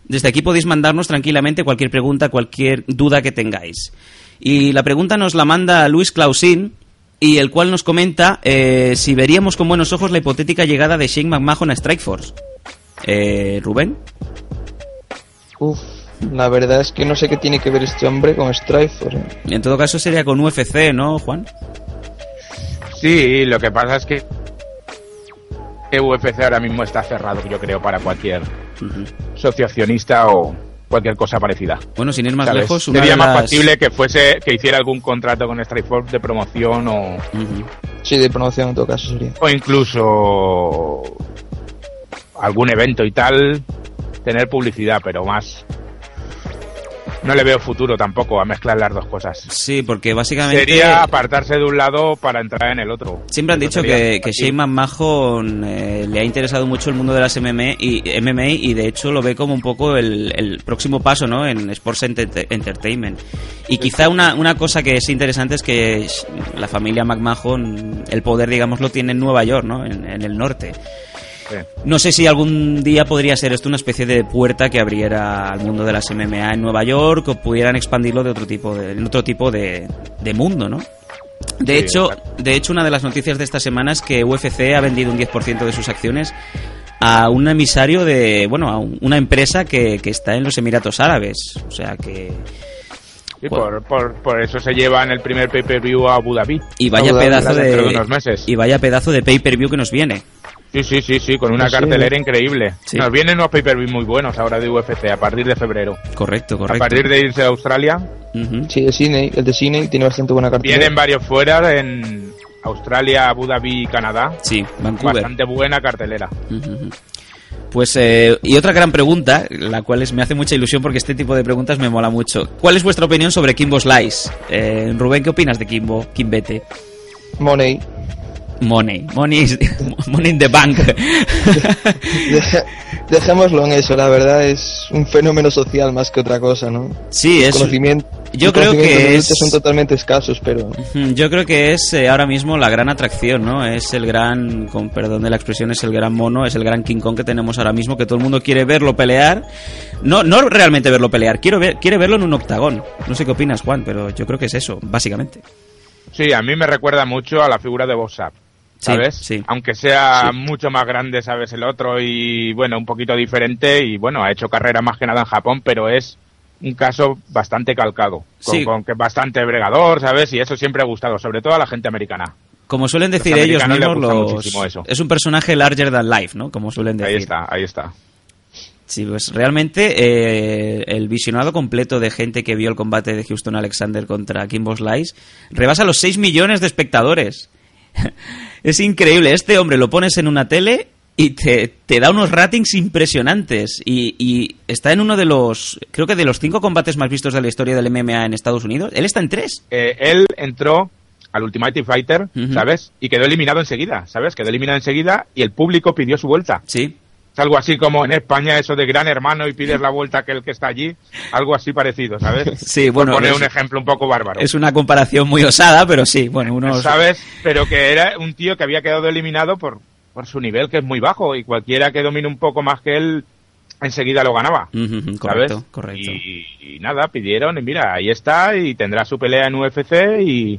Desde aquí podéis mandarnos tranquilamente cualquier pregunta, cualquier duda que tengáis. Y la pregunta nos la manda Luis Clausín, y el cual nos comenta eh, si veríamos con buenos ojos la hipotética llegada de Shane McMahon a Strikeforce. Eh, Rubén. La verdad es que no sé qué tiene que ver este hombre con Strikeforce. En todo caso sería con UFC, ¿no, Juan? Sí, lo que pasa es que UFC ahora mismo está cerrado, yo creo, para cualquier socio accionista o cualquier cosa parecida. Bueno, sin ir más ¿sabes? lejos, una sería más las- factible que fuese que hiciera algún contrato con Strikeforce de promoción o, Sí, de promoción en todo caso sería. o incluso algún evento y tal, tener publicidad, pero más no le veo futuro tampoco a mezclar las dos cosas. Sí, porque básicamente... Sería apartarse de un lado para entrar en el otro. Siempre han dicho que, que Shane McMahon eh, le ha interesado mucho el mundo de las MMA y, MMA y de hecho lo ve como un poco el, el próximo paso ¿no? en Sports Enter- Entertainment. Y quizá una, una cosa que es interesante es que la familia McMahon, el poder, digamos, lo tiene en Nueva York, ¿no? en, en el norte. No sé si algún día podría ser esto una especie de puerta que abriera al mundo de las MMA en Nueva York o pudieran expandirlo de otro tipo de, en otro tipo de, de mundo, ¿no? De Sí, hecho, exacto. de hecho, una de las noticias de esta semana es que UFC ha vendido un 10% de sus acciones a un emisario de, bueno, a un- una empresa que, que está en los Emiratos Árabes. O sea que... Sí, por, por, por eso se lleva en el primer pay-per-view a Abu Dhabi. Y vaya Abu Dhabi, pedazo de, de unos meses. y vaya pedazo de pay-per-view que nos viene. Sí, sí, sí, sí, con una Sí. cartelera increíble. Sí. Nos vienen unos pay-per-view muy buenos ahora de UFC a partir de febrero. Correcto, correcto. A partir de irse a Australia, Sí, el Cine, el de Cine tiene bastante buena cartelera. vienen varios fuera en Australia, Abu Dhabi y Canadá. Sí, Vancouver. Bastante buena cartelera. Pues, eh, y otra gran pregunta, la cual es, me hace mucha ilusión porque este tipo de preguntas me mola mucho. ¿Cuál es vuestra opinión sobre Kimbo Slice? Eh, Rubén, ¿qué opinas de Kimbo? Kimbete. Money. Money. Money, is- [laughs] money in the bank. Deja- [laughs] Dejémoslo en eso, la verdad es un fenómeno social más que otra cosa, ¿no? Sí, es- conocimiento- yo creo que conocimientos de es- son totalmente escasos, pero Yo creo que es eh, ahora mismo la gran atracción, ¿no? Es el gran, con perdón de la expresión, es el gran mono, es el gran King Kong que tenemos ahora mismo, que todo el mundo quiere verlo pelear. No, no realmente verlo pelear, quiero ver, quiere verlo en un octagón. No sé qué opinas, Juan, pero yo creo que es eso, básicamente. Sí, a mí me recuerda mucho a la figura de Bob Sapp, ¿sabes? sí. Aunque sea Sí. mucho más grande, ¿sabes? El otro y, bueno, un poquito diferente y, bueno, ha hecho carrera más que nada en Japón, pero es un caso bastante calcado, con, con que bastante bregador, ¿sabes? Y eso siempre ha gustado, sobre todo a la gente americana. Como suelen decir Los ellos mismos, los- es un personaje larger than life, ¿no? Como suelen decir. Ahí está, ahí está. Sí, pues realmente eh, el visionado completo de gente que vio el combate de Houston Alexander contra Kimbo Slice rebasa los 6 millones de espectadores. [laughs] es increíble. Este hombre lo pones en una tele y te, te da unos ratings impresionantes. Y, y está en uno de los, creo que de los cinco combates más vistos de la historia del MMA en Estados Unidos. Él está en tres. Eh, él entró al Ultimate Fighter. ¿sabes? Y quedó eliminado enseguida, ¿sabes? Quedó eliminado enseguida y el público pidió su vuelta. Sí. Algo así como en España eso de gran hermano y pides la vuelta a aquel que está allí. Algo así parecido, ¿sabes? [laughs] Sí, bueno, Por poner es- un ejemplo un poco bárbaro. Es una comparación muy osada, pero sí, bueno, unos... ¿Sabes? Pero que era un tío que había quedado eliminado por, por su nivel, que es muy bajo, y cualquiera que domine un poco más que él, enseguida lo ganaba. Ujú, ¿sabes? correcto, correcto. Y, y nada, pidieron, y mira, ahí está, y tendrá su pelea en UFC, y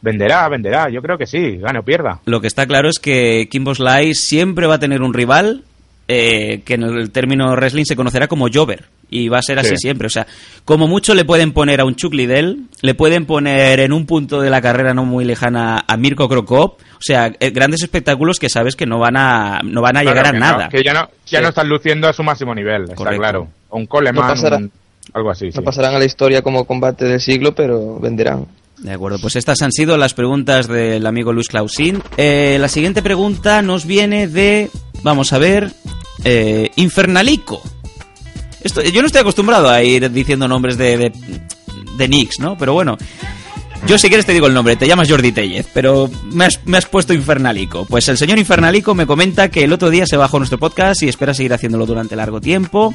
venderá, venderá, yo creo que sí, gane o pierda. Lo que está claro es que Kimbo Slice siempre va a tener un rival eh, que en el término wrestling se conocerá como Jover. Y va a ser así Sí. siempre. O sea, como mucho le pueden poner a un Chuck Liddell, le pueden poner en un punto de la carrera no muy lejana a Mirko Krokop. O sea, eh, grandes espectáculos que sabes que no van a, no van a Claro llegar a que nada. no, que ya no, ya Sí. no están luciendo a su máximo nivel, está Correcto. claro. Un Coleman, No pasará. un- Algo así, sí. No pasarán a la historia como combate del siglo, pero venderán. De acuerdo, pues estas han sido las preguntas del amigo Luis Clausín. Eh, la siguiente pregunta nos viene de, vamos a ver, eh, Infernalico. Esto, yo no estoy acostumbrado a ir diciendo nombres de, de, de nicks, ¿no? Pero bueno, yo si quieres te digo el nombre, te llamas Jordi Tellez, pero me has, me has puesto Infernalico. Pues el señor Infernalico me comenta que el otro día se bajó nuestro podcast y espera seguir haciéndolo durante largo tiempo.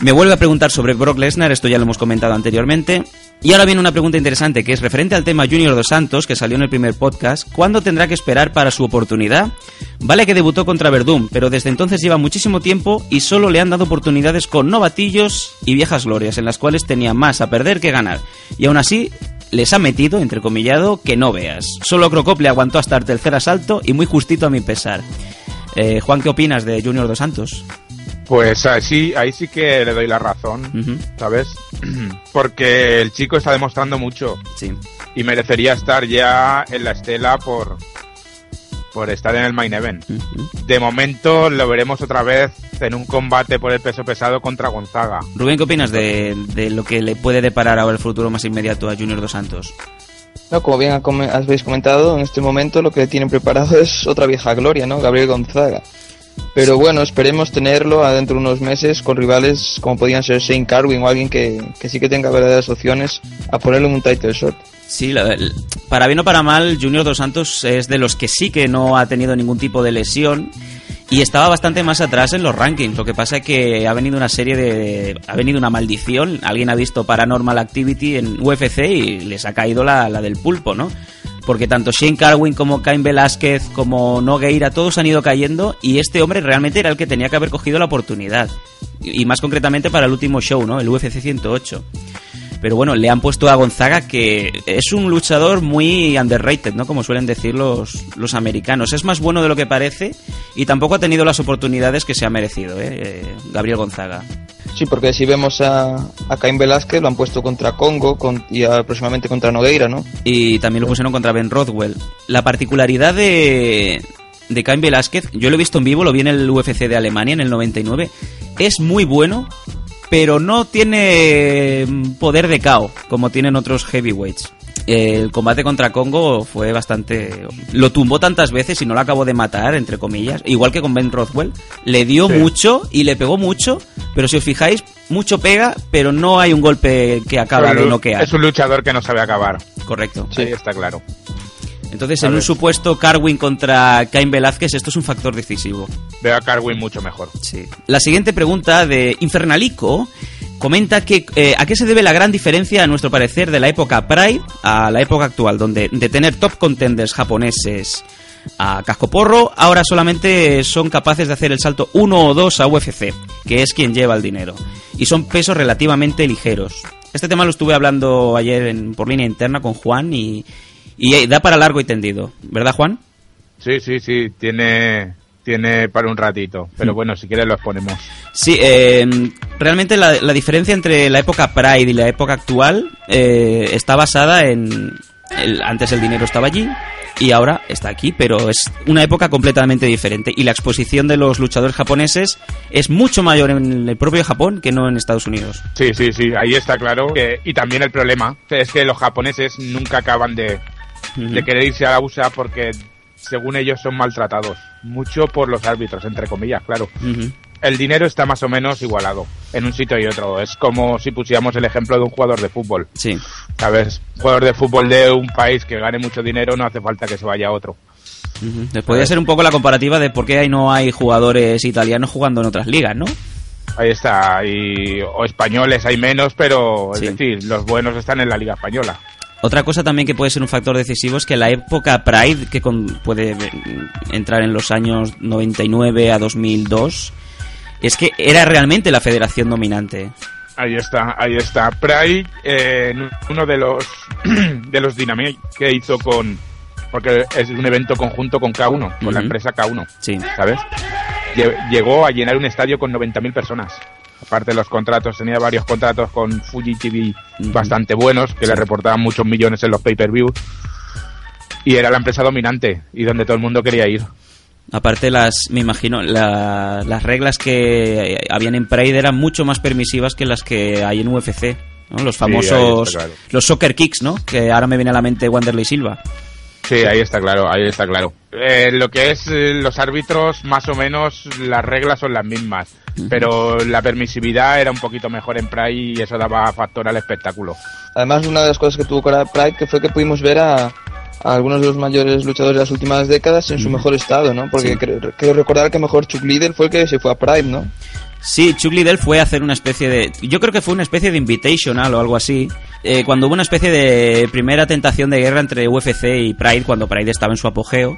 Me vuelve a preguntar sobre Brock Lesnar, esto ya lo hemos comentado anteriormente. Y ahora viene una pregunta interesante que es referente al tema Junior dos Santos, que salió en el primer podcast. ¿Cuándo tendrá que esperar para su oportunidad? Vale que debutó contra Verdún, pero desde entonces lleva muchísimo tiempo y solo le han dado oportunidades con novatillos y viejas glorias, en las cuales tenía más a perder que ganar. Y aún así, les ha metido, entrecomillado, que no veas. Solo Crocop le aguantó hasta el tercer asalto y muy justito a mi pesar. Eh, Juan, ¿qué opinas de Junior dos Santos? Pues así, ahí sí que le doy la razón, ¿sabes? [clears throat] Porque el chico está demostrando mucho. Sí. Y merecería estar ya en la estela por, por estar en el main event. De momento lo veremos otra vez en un combate por el peso pesado contra Gonzaga. Rubén, ¿qué opinas de, de lo que le puede deparar ahora el futuro más inmediato a Junior dos Santos? No, como bien habéis comentado, en este momento lo que tienen preparado [laughs] es otra vieja gloria, ¿no? Gabriel Gonzaga. Pero bueno, esperemos tenerlo adentro de unos meses con rivales como podían ser Shane Carwin o alguien que, que sí que tenga verdaderas opciones a ponerle un title shot. Sí, la- para bien o para mal, Junior dos Santos es de los que sí que no ha tenido ningún tipo de lesión y estaba bastante más atrás en los rankings. Lo que pasa es que ha venido una serie de. ha venido una maldición. Alguien ha visto Paranormal Activity en UFC y les ha caído la, la del pulpo, ¿no? Porque tanto Shane Carwin como Cain Velázquez como Nogueira, todos han ido cayendo y este hombre realmente era el que tenía que haber cogido la oportunidad. Y, más concretamente para el último show, ¿no? El UFC 108. Pero bueno, le han puesto a Gonzaga que es un luchador muy underrated, ¿no? Como suelen decir los, los americanos. Es más bueno de lo que parece y tampoco ha tenido las oportunidades que se ha merecido, ¿eh? Eh, Gabriel Gonzaga. Sí, porque si vemos a, a Cain Velázquez, lo han puesto contra Congo con- y próximamente contra Nogueira, ¿no? Y también lo pusieron contra Ben Rothwell. La particularidad de, de Cain Velázquez, yo lo he visto en vivo, lo vi en el UFC de Alemania en el 99, es muy bueno, pero no tiene mm, poder de KO, como tienen otros heavyweights. El combate contra Congo fue bastante... Lo tumbó tantas veces y no lo acabó de matar, entre comillas. Igual que con Ben Rothwell. Le dio Sí. mucho y le pegó mucho, pero si os fijáis, mucho pega, pero no hay un golpe que acaba de noquear. Es un luchador que no sabe acabar. Correcto. Ahí está claro. Entonces, A en un supuesto Carwin contra Cain Velázquez, esto es un factor decisivo. Veo a Carwin mucho mejor. Sí. La siguiente pregunta de Infernalico comenta que eh, a qué se debe la gran diferencia, a nuestro parecer, de la época Pride a la época actual, donde de tener top contenders japoneses a cascoporro, ahora solamente son capaces de hacer el salto 1 o 2 a UFC, que es quien lleva el dinero. Y son pesos relativamente ligeros. Este tema lo estuve hablando ayer en- por línea interna con Juan y, y da para largo y tendido. ¿Verdad, Juan? Sí, sí, sí, tiene, tiene para un ratito. Pero Hmm. bueno, si quieres lo exponemos. Sí, eh, realmente la, la diferencia entre la época Pride y la época actual eh, está basada en... el- antes el dinero estaba allí y ahora está aquí, pero es una época completamente diferente y la exposición de los luchadores japoneses es mucho mayor en el propio Japón que no en Estados Unidos. Sí, sí, sí, ahí está claro. que- y también el problema es que los japoneses nunca acaban de, de querer irse a la USA porque, según ellos, son maltratados. Mucho por los árbitros, entre comillas, claro. El dinero está más o menos igualado en un sitio y otro. Es como si pusiéramos el ejemplo de un jugador de fútbol. Sí. ¿Sabes? Un jugador de fútbol de un país que gane mucho dinero no hace falta que se vaya a otro. Ujú. Podría ser un poco la comparativa de por qué ahí no hay jugadores italianos jugando en otras ligas, ¿no? Ahí está. Y, o españoles hay menos, pero es Sí. decir, los buenos están en la Liga Española. Otra cosa también que puede ser un factor decisivo es que la época Pride, que con- puede eh, entrar en los años 99 a 2002, es que era realmente la federación dominante. Ahí está, ahí está. Pride, eh, uno de los [clears throat] de los Dynamite que hizo con porque es un evento conjunto con K1, con la empresa K1, Sí. ¿sabes? Lle- Llegó a llenar un estadio con 90.000 personas. Aparte de los contratos, tenía varios contratos con Fuji TV bastante buenos, que Sí. le reportaban muchos millones en los pay-per-view. Y era la empresa dominante y donde todo el mundo quería ir. Aparte, las, me imagino, la- las reglas que habían en Pride eran mucho más permisivas que las que hay en UFC. ¿no? Los famosos, claro. los soccer kicks, ¿no? Que ahora me viene a la mente Wanderlei Silva. Sí, ahí está claro, ahí está claro. Eh, lo que es eh, los árbitros, más o menos las reglas son las mismas, pero la permisividad era un poquito mejor en Pride y eso daba factor al espectáculo. Además, una de las cosas que tuvo Pride que fue que pudimos ver a, a algunos de los mayores luchadores de las últimas décadas en su mejor estado, ¿no? Porque Sí. creo, creo recordar que mejor Chuck Liddell fue el que se fue a Pride, ¿no? Sí, Chuck Liddell fue a hacer una especie de... Yo creo que fue una especie de invitational o algo así. eh, cuando hubo una especie de primera tentación de guerra entre UFC y Pride, cuando Pride estaba en su apogeo.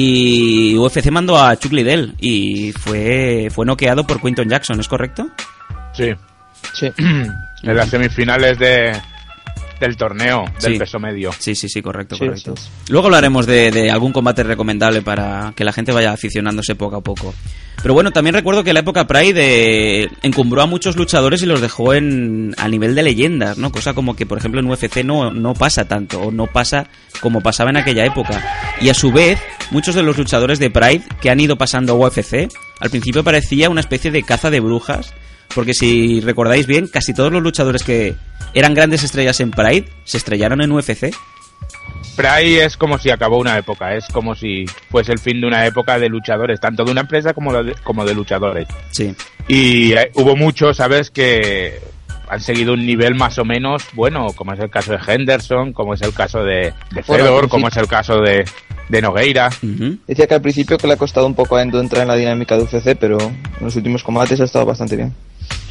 Y UFC mandó a Chuck Liddell y fue, fue noqueado por Quinton Jackson, ¿es correcto? Sí, Sí. en las semifinales de, del torneo, del Sí. peso medio. Sí, sí, sí, correcto, Sí, correcto. sí, Luego hablaremos de, de algún combate recomendable para que la gente vaya aficionándose poco a poco. Pero bueno, también recuerdo que la época Pride eh, encumbró a muchos luchadores y los dejó en a nivel de leyendas, ¿no? Cosa como que, por ejemplo, en UFC no, no pasa tanto, o no pasa como pasaba en aquella época. Y a su vez, muchos de los luchadores de Pride que han ido pasando a UFC, al principio parecía una especie de caza de brujas, porque si recordáis bien, casi todos los luchadores que eran grandes estrellas en Pride se estrellaron en UFC. Pride es como si acabó una época, es como si fuese el fin de una época de luchadores, tanto de una empresa como de, como de luchadores. Sí. Y eh, hubo muchos, ¿sabes?, que han seguido un nivel más o menos bueno, como es el caso de Henderson, como es el caso de, de Fedor, como es el caso de, de Nogueira. Decía que al principio que le ha costado un poco a Endo entrar en la dinámica de UFC, pero en los últimos combates ha estado bastante bien.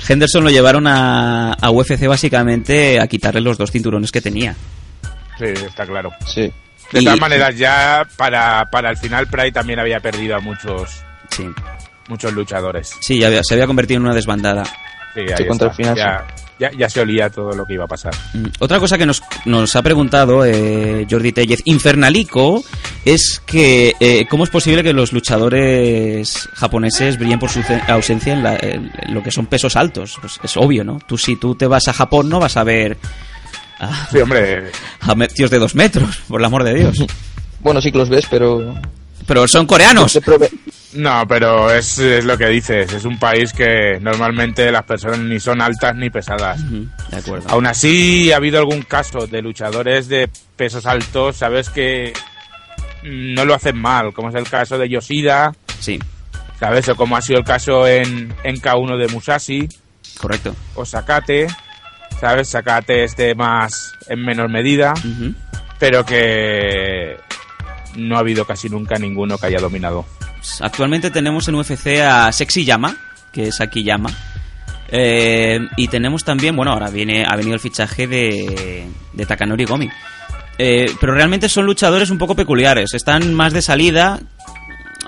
Henderson lo llevaron a, a UFC básicamente a quitarle los dos cinturones que tenía. Sí, está claro. Sí. De Y- todas maneras, ya para, para el final Pride también había perdido a muchos, Sí. muchos luchadores. Sí, ya había- se había convertido en una desbandada. Sí, Sí, ahí contra está. el final, ya, ya, ya se olía todo lo que iba a pasar. Mm, Otra cosa que nos, nos ha preguntado eh, Jordi Tellez, Infernalico, es que eh, cómo es posible que los luchadores japoneses brillen por su ausencia en, la- en lo que son pesos altos. Pues es obvio, ¿no? Tú si tú te vas a Japón no vas a ver a, Sí, hombre, a tíos de dos metros, por el amor de Dios. [laughs] Bueno, sí que los ves, pero... Pero son coreanos. No, pero es, es lo que dices. Es un país que normalmente las personas ni son altas ni pesadas. De acuerdo. Aún así, ha habido algún caso de luchadores de pesos altos, sabes que no lo hacen mal, como es el caso de Yoshida, Sí, sabes, o como ha sido el caso en, en K1 de Musashi, correcto. o Sakate, sabes, Sakate es de más, en menor medida, pero que no ha habido casi nunca ninguno que haya dominado. Actualmente tenemos en UFC a Sexy Yama, que es Akiyama. Eh, y tenemos también, bueno, ahora viene ha venido el fichaje de, de Takanori Gomi. Eh, pero realmente son luchadores un poco peculiares. Están más de salida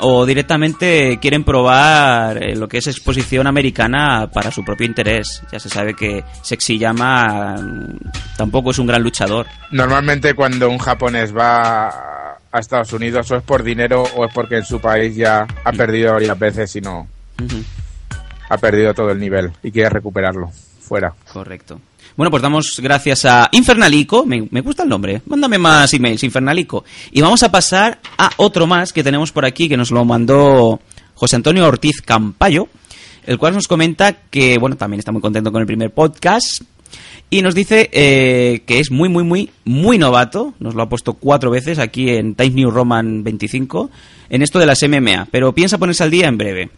o directamente quieren probar eh, lo que es exposición americana para su propio interés. Ya se sabe que Sexy Yama mm, tampoco es un gran luchador. Normalmente cuando un japonés va a Estados Unidos o es por dinero o es porque en su país ya ha perdido varias veces y no ha perdido todo el nivel y quiere recuperarlo fuera. Correcto. Bueno, pues damos gracias a Infernalico. Me, me gusta el nombre. Mándame más emails, Infernalico. Y vamos a pasar a otro más que tenemos por aquí, que nos lo mandó José Antonio Ortiz Campayo, el cual nos comenta que, bueno, también está muy contento con el primer podcast. Y nos dice eh, que es muy, muy, muy, muy novato. Nos lo ha puesto cuatro veces aquí en Times New Roman 25, en esto de las MMA. Pero piensa ponerse al día en breve.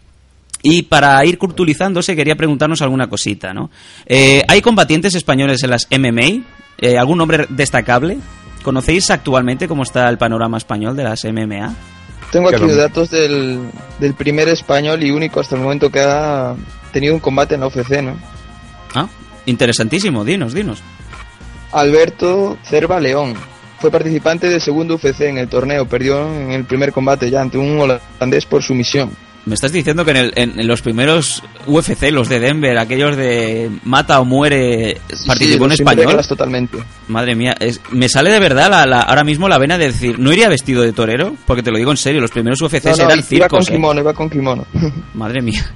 Y para ir culturizándose, quería preguntarnos alguna cosita, ¿no? Eh, ¿Hay combatientes españoles en las MMA? Eh, ¿Algún nombre destacable? ¿Conocéis actualmente cómo está el panorama español de las MMA? Tengo aquí dom- datos del, del primer español y único hasta el momento que ha tenido un combate en la UFC, ¿no? Ah, interesantísimo, dinos, dinos. Alberto Cerva León. Fue participante del segundo UFC en el torneo. Perdió en el primer combate ya ante un holandés por sumisión. Me estás diciendo que en, el- en- en los primeros UFC, los de Denver, aquellos de mata o muere, participó un Sí, sin español. totalmente. Madre mía, es- me sale de verdad la- la- ahora mismo la vena de decir, no iría vestido de torero, porque te lo digo en serio, los primeros UFCs No, no, eran iba circos. con ¿eh? kimono, iba con kimono. [laughs] Madre mía.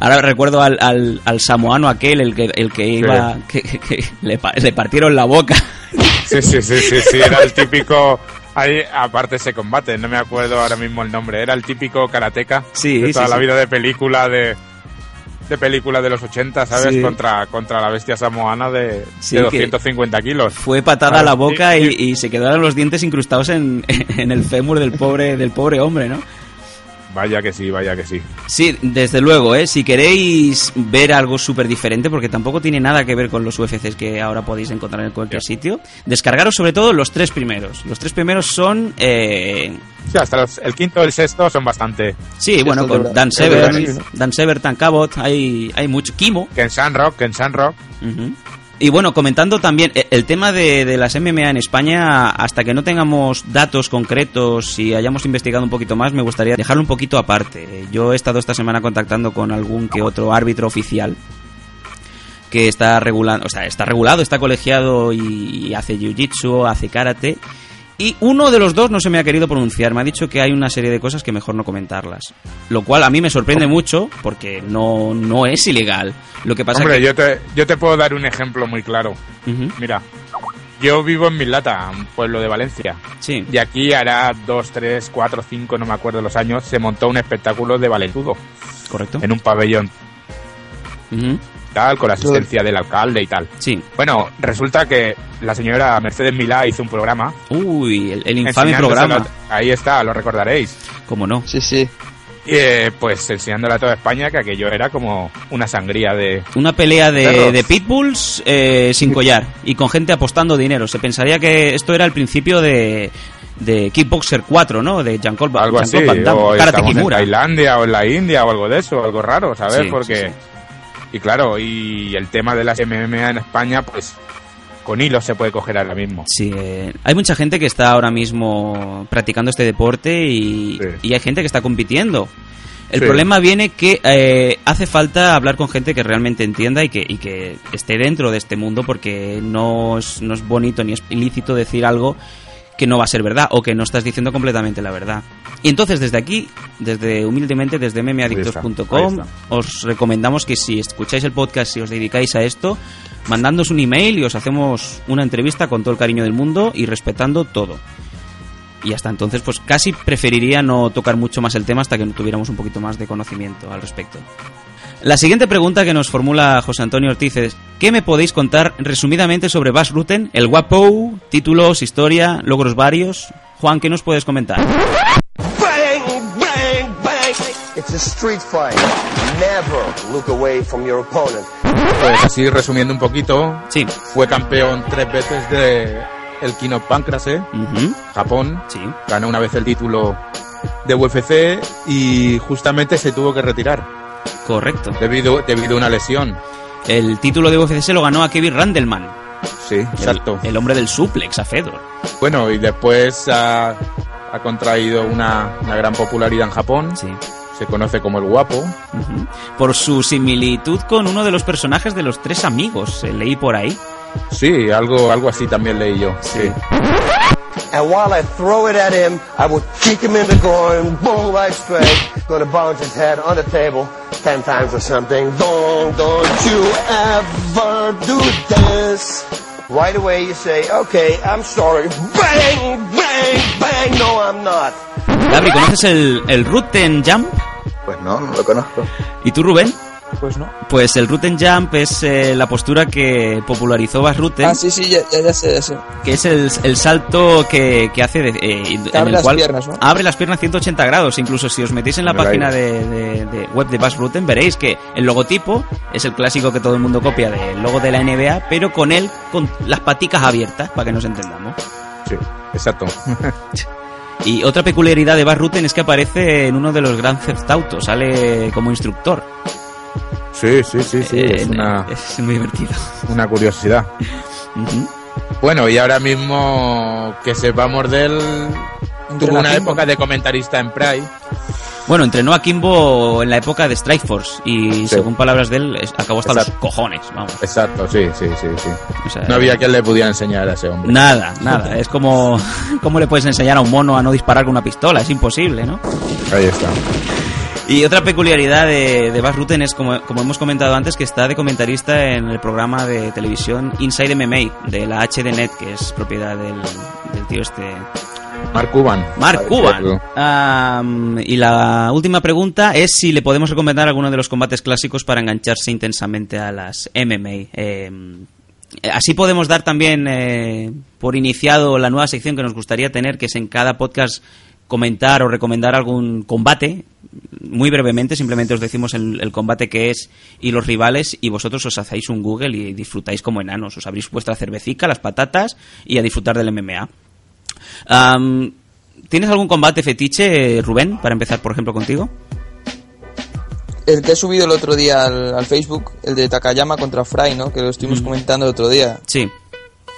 Ahora recuerdo al, al, al samoano aquel, el que, el que iba, que, que- que le, le partieron la boca. Sí, sí, sí, sí, sí, era el típico Ahí, aparte ese combate, no me acuerdo ahora mismo el nombre, era el típico karateca Sí, de toda sí, la sí. vida de película de de película de los 80, ¿sabes? Contra, contra la bestia samoana de, de que 250 kilos. Fue patada a la boca y- y, y se quedaron los dientes incrustados en, [laughs] en el fémur del pobre, del pobre hombre, ¿no? Vaya que sí, vaya que sí. Sí, desde luego, ¿eh? Si queréis ver algo súper diferente, porque tampoco tiene nada que ver con los UFCs que ahora podéis encontrar en cualquier sitio, descargaros sobre todo los tres primeros. Los tres primeros son... eh, Sí, hasta los- el quinto y el sexto son bastante. sí, bueno, con Dan Severn, ¿no? Dan Severn, Dan Cabot, hay, hay mucho... Kimo, Que en San Rock, que en San Rock. Ujú. Y bueno, comentando también eh, el tema de, de las MMA en España, hasta que no tengamos datos concretos y hayamos investigado un poquito más, me gustaría dejarlo un poquito aparte. Yo he estado esta semana contactando con algún que otro árbitro oficial que está regulado, o sea, está regulado, está colegiado y hace jiu-jitsu, hace karate. Y uno de los dos no se me ha querido pronunciar, me ha dicho que hay una serie de cosas que mejor no comentarlas. Lo cual a mí me sorprende mucho porque no, no es ilegal. Lo que pasa Hombre, que... yo, te, yo te puedo dar un ejemplo muy claro. Mira, yo vivo en Mislata, un pueblo de Valencia. Sí. Y aquí hará dos, tres, cuatro, cinco, no me acuerdo los años, se montó un espectáculo de Valentudo Correcto. en un pabellón. Tal, con la asistencia del alcalde y tal. Sí. Bueno, resulta que la señora Mercedes Milá hizo un programa. Uy, el, el infame programa. Ahí está, lo recordaréis. ¿Cómo no? Sí, sí. Y, eh, pues enseñándole a toda España que aquello era como una sangría de... Una pelea de, pitbulls eh, sin collar y con gente apostando dinero. Se pensaría que esto era el principio de, de Kickboxer 4, ¿no? De Jean-Claude Van Algo así, Jean-Claude Van Damme, o estamos en. Tailandia o en la India o algo de eso, algo raro, ¿sabes? Sí, Porque... sí, sí. Y claro, y el tema de las MMA en España, pues con hilos se puede coger ahora mismo. Sí, eh, hay mucha gente que está ahora mismo practicando este deporte y, Sí. y hay gente que está compitiendo. El Sí. problema viene que eh, hace falta hablar con gente que realmente entienda y que, y que esté dentro de este mundo porque no es, no es bonito ni es ilícito decir algo que no va a ser verdad o que no estás diciendo completamente la verdad. Y entonces desde aquí, desde humildemente desde ahí os recomendamos que si escucháis el podcast y os dedicáis a esto, mandándonos un email y os hacemos una entrevista con todo el cariño del mundo y respetando todo. Y hasta entonces, pues casi preferiría no tocar mucho más el tema hasta que tuviéramos un poquito más de conocimiento al respecto. La siguiente pregunta que nos formula José Antonio Ortiz es ¿Qué me podéis contar resumidamente sobre Bas Rutten, el guapo, títulos, historia, logros varios? Juan, ¿qué nos puedes comentar? Bang, bang. It's a street fight. Never look away from your opponent. Pues así resumiendo un poquito, Sí. fue campeón tres veces de el Kino Pancrase, Ujú, Japón, Sí. ganó una vez el título de UFC y justamente se tuvo que retirar Correcto. debido, debido a una lesión. El título de UFC se lo ganó a Kevin Randleman. Sí, exacto. El, el hombre del suplex, a Fedor. Bueno, y después ha, ha contraído una, una gran popularidad en Japón. Sí. Se conoce como el guapo. Por su similitud con uno de los personajes de los tres amigos, eh, leí por ahí. Sí, algo, algo así también leí yo. Sí. And while I throw it at him, I would kick him in the groin, boom, right straight. Gonna bounce his head on the table ten times or something. Don't, don't you ever do this. Right away you say, okay, I'm sorry. Bang, bang, bang. No, I'm not. Gabri, ¿conoces el, el Ruten Jump? Pues no, no lo conozco. ¿Y tú, Rubén? Pues no. Pues el Ruten Jump es eh, la postura que popularizó Bas Rutten, Ah, sí, sí, ya, ya, ya sé, ya sé. que es el, el salto que, que hace de, eh, en Que abre el las cual piernas, ¿no? abre las piernas 180 grados. Incluso si os metéis en la En el página de, de- de web de Bas Rutten veréis que el logotipo es el clásico que todo el mundo copia del logo de la NBA, pero con él con las paticas abiertas, para que nos entendamos. Sí, exacto. [laughs] Y otra peculiaridad de Bas Rutten es que aparece en uno de los Grand Theft Auto, sale como instructor. Sí, sí, sí, sí. Eh, es una, es muy divertido. una curiosidad. Bueno, y ahora mismo que sepamos de él, tuvo una época de comentarista en Pride. Bueno, entrenó a Kimbo en la época de Strikeforce y Sí. según palabras de él, acabó hasta Exacto. los cojones, vamos. Exacto, sí, sí, sí, sí. O sea, No había quien le pudiera enseñar a ese hombre. Nada, nada. [laughs] Es como, [laughs] ¿cómo le puedes enseñar a un mono a no disparar con una pistola? Es imposible, ¿no? Ahí está. Y otra peculiaridad de, de Bas Rutten es, como, como hemos comentado antes, que está de comentarista en el programa de televisión Inside MMA de la HDNet, que es propiedad del, del tío este Mark Cuban. Mark Cuban. Y la última pregunta es si le podemos recomendar alguno de los combates clásicos para engancharse intensamente a las MMA. Eh, así podemos dar también eh, por iniciado la nueva sección que nos gustaría tener, que es en cada podcast comentar o recomendar algún combate. Muy brevemente, simplemente os decimos el, el combate que es y los rivales, y vosotros os hacéis un Google y disfrutáis como enanos. Os abrís vuestra cervecica, las patatas y a disfrutar del MMA. ¿Tienes algún combate fetiche, Rubén, para empezar, por ejemplo, contigo? El que he subido el otro día al, al Facebook, el de Takayama contra Fry, ¿no? Que lo estuvimos comentando el otro día. Sí.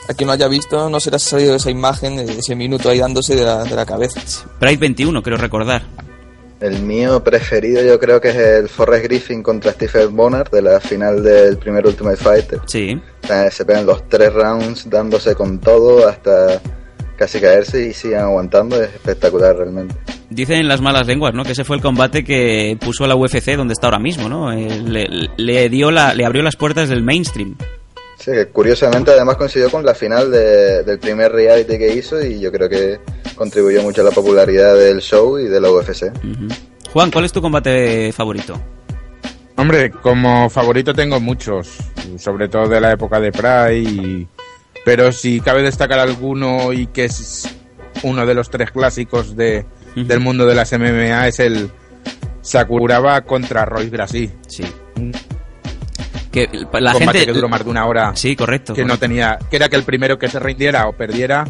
A quien no haya visto, no será salido esa imagen ese minuto ahí dándose de la, de la cabeza. Pride 21, creo recordar. El mío preferido yo creo que es el Forrest Griffin contra Stephen Bonner de la final del primer Ultimate Fighter. Sí. Se pegan los tres rounds dándose con todo hasta casi caerse y siguen aguantando. Es espectacular realmente. Dicen las malas lenguas, ¿no? Que ese fue el combate que puso a la UFC donde está ahora mismo, ¿no? Eh, le, le dio la, le abrió las puertas del mainstream. Sí, que curiosamente además coincidió con la final de- del primer reality que hizo y yo creo que contribuyó mucho a la popularidad del show y de la UFC. Juan, ¿cuál es tu combate favorito? Hombre, como favorito tengo muchos, sobre todo de la época de Pride, y- pero si cabe destacar alguno y que es uno de los tres clásicos de, del mundo de las MMA es el Sakuraba contra Royce Gracie. Sí. Que la combate gente que duró más de una hora. Sí, correcto. Que no tenía, que era que el primero que se rindiera o perdiera,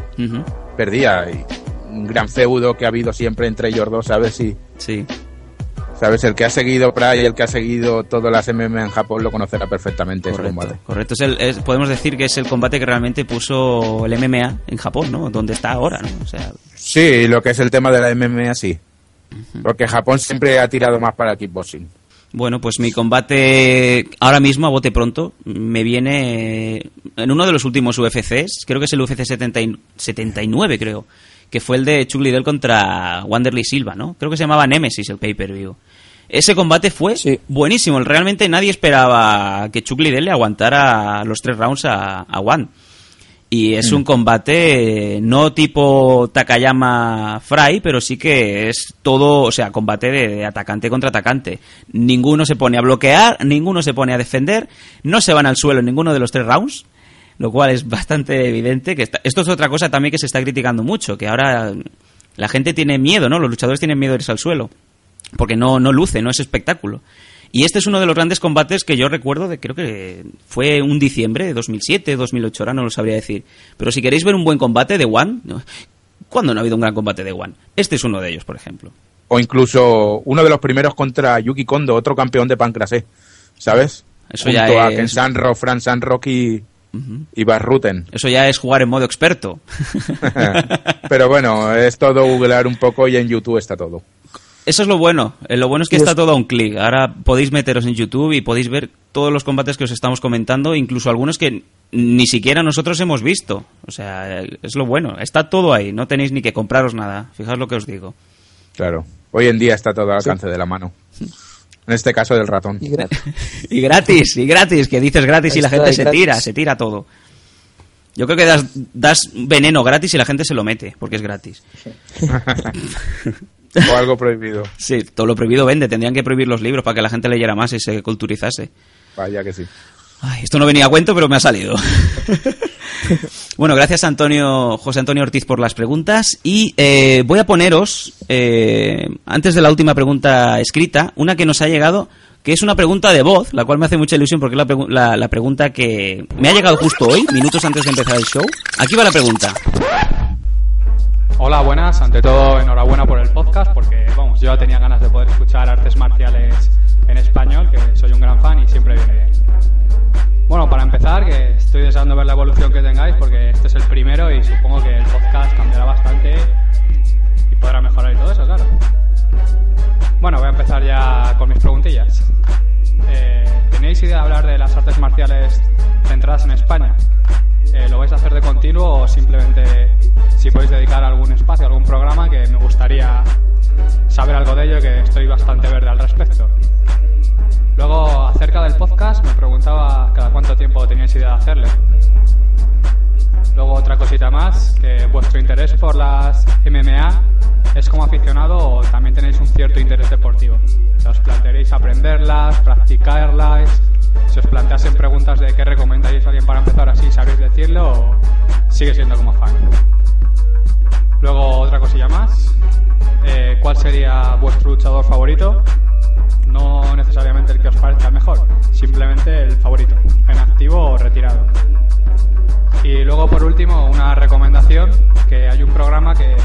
perdía. Y un gran feudo que ha habido siempre entre ellos dos, ¿sabes? Sí. Sí. ¿Sabes? El que ha seguido Pride y el que ha seguido todas las MMA en Japón lo conocerá perfectamente ese combate. Correcto, es el, es- podemos decir que es el combate que realmente puso el MMA en Japón, ¿no? Donde está ahora, ¿no? O sea, Sí, lo que es el tema de la MMA, sí. Porque Japón siempre ha tirado más para el kickboxing. Bueno, pues mi combate ahora mismo, a bote pronto, me viene en uno de los últimos UFCs, creo que es el UFC 70 y- 79, creo, que fue el de Chuck Liddell contra Wanderlei Silva, ¿no? Creo que se llamaba Nemesis el pay-per-view. Ese combate fue buenísimo, realmente nadie esperaba que Chuck Liddell le aguantara los tres rounds a, a Wan. Y es Mm. un combate eh, no tipo Takayama Fry, pero sí que es todo, o sea, combate de, de atacante contra atacante. Ninguno se pone a bloquear, ninguno se pone a defender, no se van al suelo en ninguno de los tres rounds, lo cual es bastante evidente. que está- Esto es otra cosa también que se está criticando mucho, que ahora la gente tiene miedo, ¿no? Los luchadores tienen miedo de irse al suelo, porque no, no luce, no es espectáculo. Y este es uno de los grandes combates que yo recuerdo de, creo que fue un diciembre de 2007, 2008, ahora no lo sabría decir. Pero si queréis ver un buen combate de One, ¿cuándo no ha habido un gran combate de One? Este es uno de ellos, por ejemplo. O incluso uno de los primeros contra Yuki Kondo, otro campeón de pancrasé. ¿Sabes? Eso Junto ya a es- Ken Sanro, Fran Sanrock y, y Bas Rutten. Eso ya es jugar en modo experto. [laughs] Pero bueno, es todo googlear un poco y en YouTube está todo. Eso es lo bueno. Eh, Lo bueno es que está todo a un clic. Ahora podéis meteros en YouTube y podéis ver todos los combates que os estamos comentando, incluso algunos que ni siquiera nosotros hemos visto. O sea, es lo bueno. Está todo ahí. No tenéis ni que compraros nada. Fijaos lo que os digo. Claro. Hoy en día está todo al alcance de la mano. En este caso del ratón. [laughs] Y gratis, y gratis, que dices gratis y la gente y se gratis. tira, se tira todo. Yo creo que das, das veneno gratis y la gente se lo mete, porque es gratis. [laughs] o algo prohibido. [laughs] Sí, todo lo prohibido vende. Tendrían que prohibir los libros para que la gente leyera más y se culturizase. Vaya que sí. Ay, esto no venía a cuento, pero me ha salido. [laughs] bueno, gracias Antonio, José Antonio Ortiz por las preguntas y eh, voy a poneros, eh, antes de la última pregunta escrita, una que nos ha llegado, que es una pregunta de voz, la cual me hace mucha ilusión porque es la, pregu- la- la pregunta que me ha llegado justo hoy, minutos antes de empezar el show. Aquí va la pregunta. Hola, buenas. Ante todo, enhorabuena por el podcast, porque vamos, yo tenía ganas de poder escuchar artes marciales en español, que soy un gran fan y siempre viene bien. Bueno, para empezar, que estoy deseando ver la evolución que tengáis, porque este es el primero y supongo que el podcast cambiará bastante y podrá mejorar y todo eso, claro. Bueno, voy a empezar ya con mis preguntillas. Eh, ¿Tenéis idea de hablar de las artes marciales centradas en España? Eh, ¿Lo vais a hacer de continuo o simplemente si podéis dedicar algún espacio, algún programa que me gustaría saber algo de ello que estoy bastante verde al respecto? Luego, acerca del podcast, me preguntaba cada cuánto tiempo teníais idea de hacerle. Luego otra cosita más, que vuestro interés por las MMA es como aficionado o también tenéis un cierto interés deportivo. Os plantearéis aprenderlas, practicarlas, si os planteasen preguntas de qué recomendaríais a alguien para empezar así, ¿sabréis decirlo o sigue siendo como fan? Luego otra cosilla más, eh, ¿cuál sería vuestro luchador favorito? No necesariamente el que os parezca el mejor, simplemente el favorito, en activo o retirado. Y luego, por último, una recomendación, que hay un programa que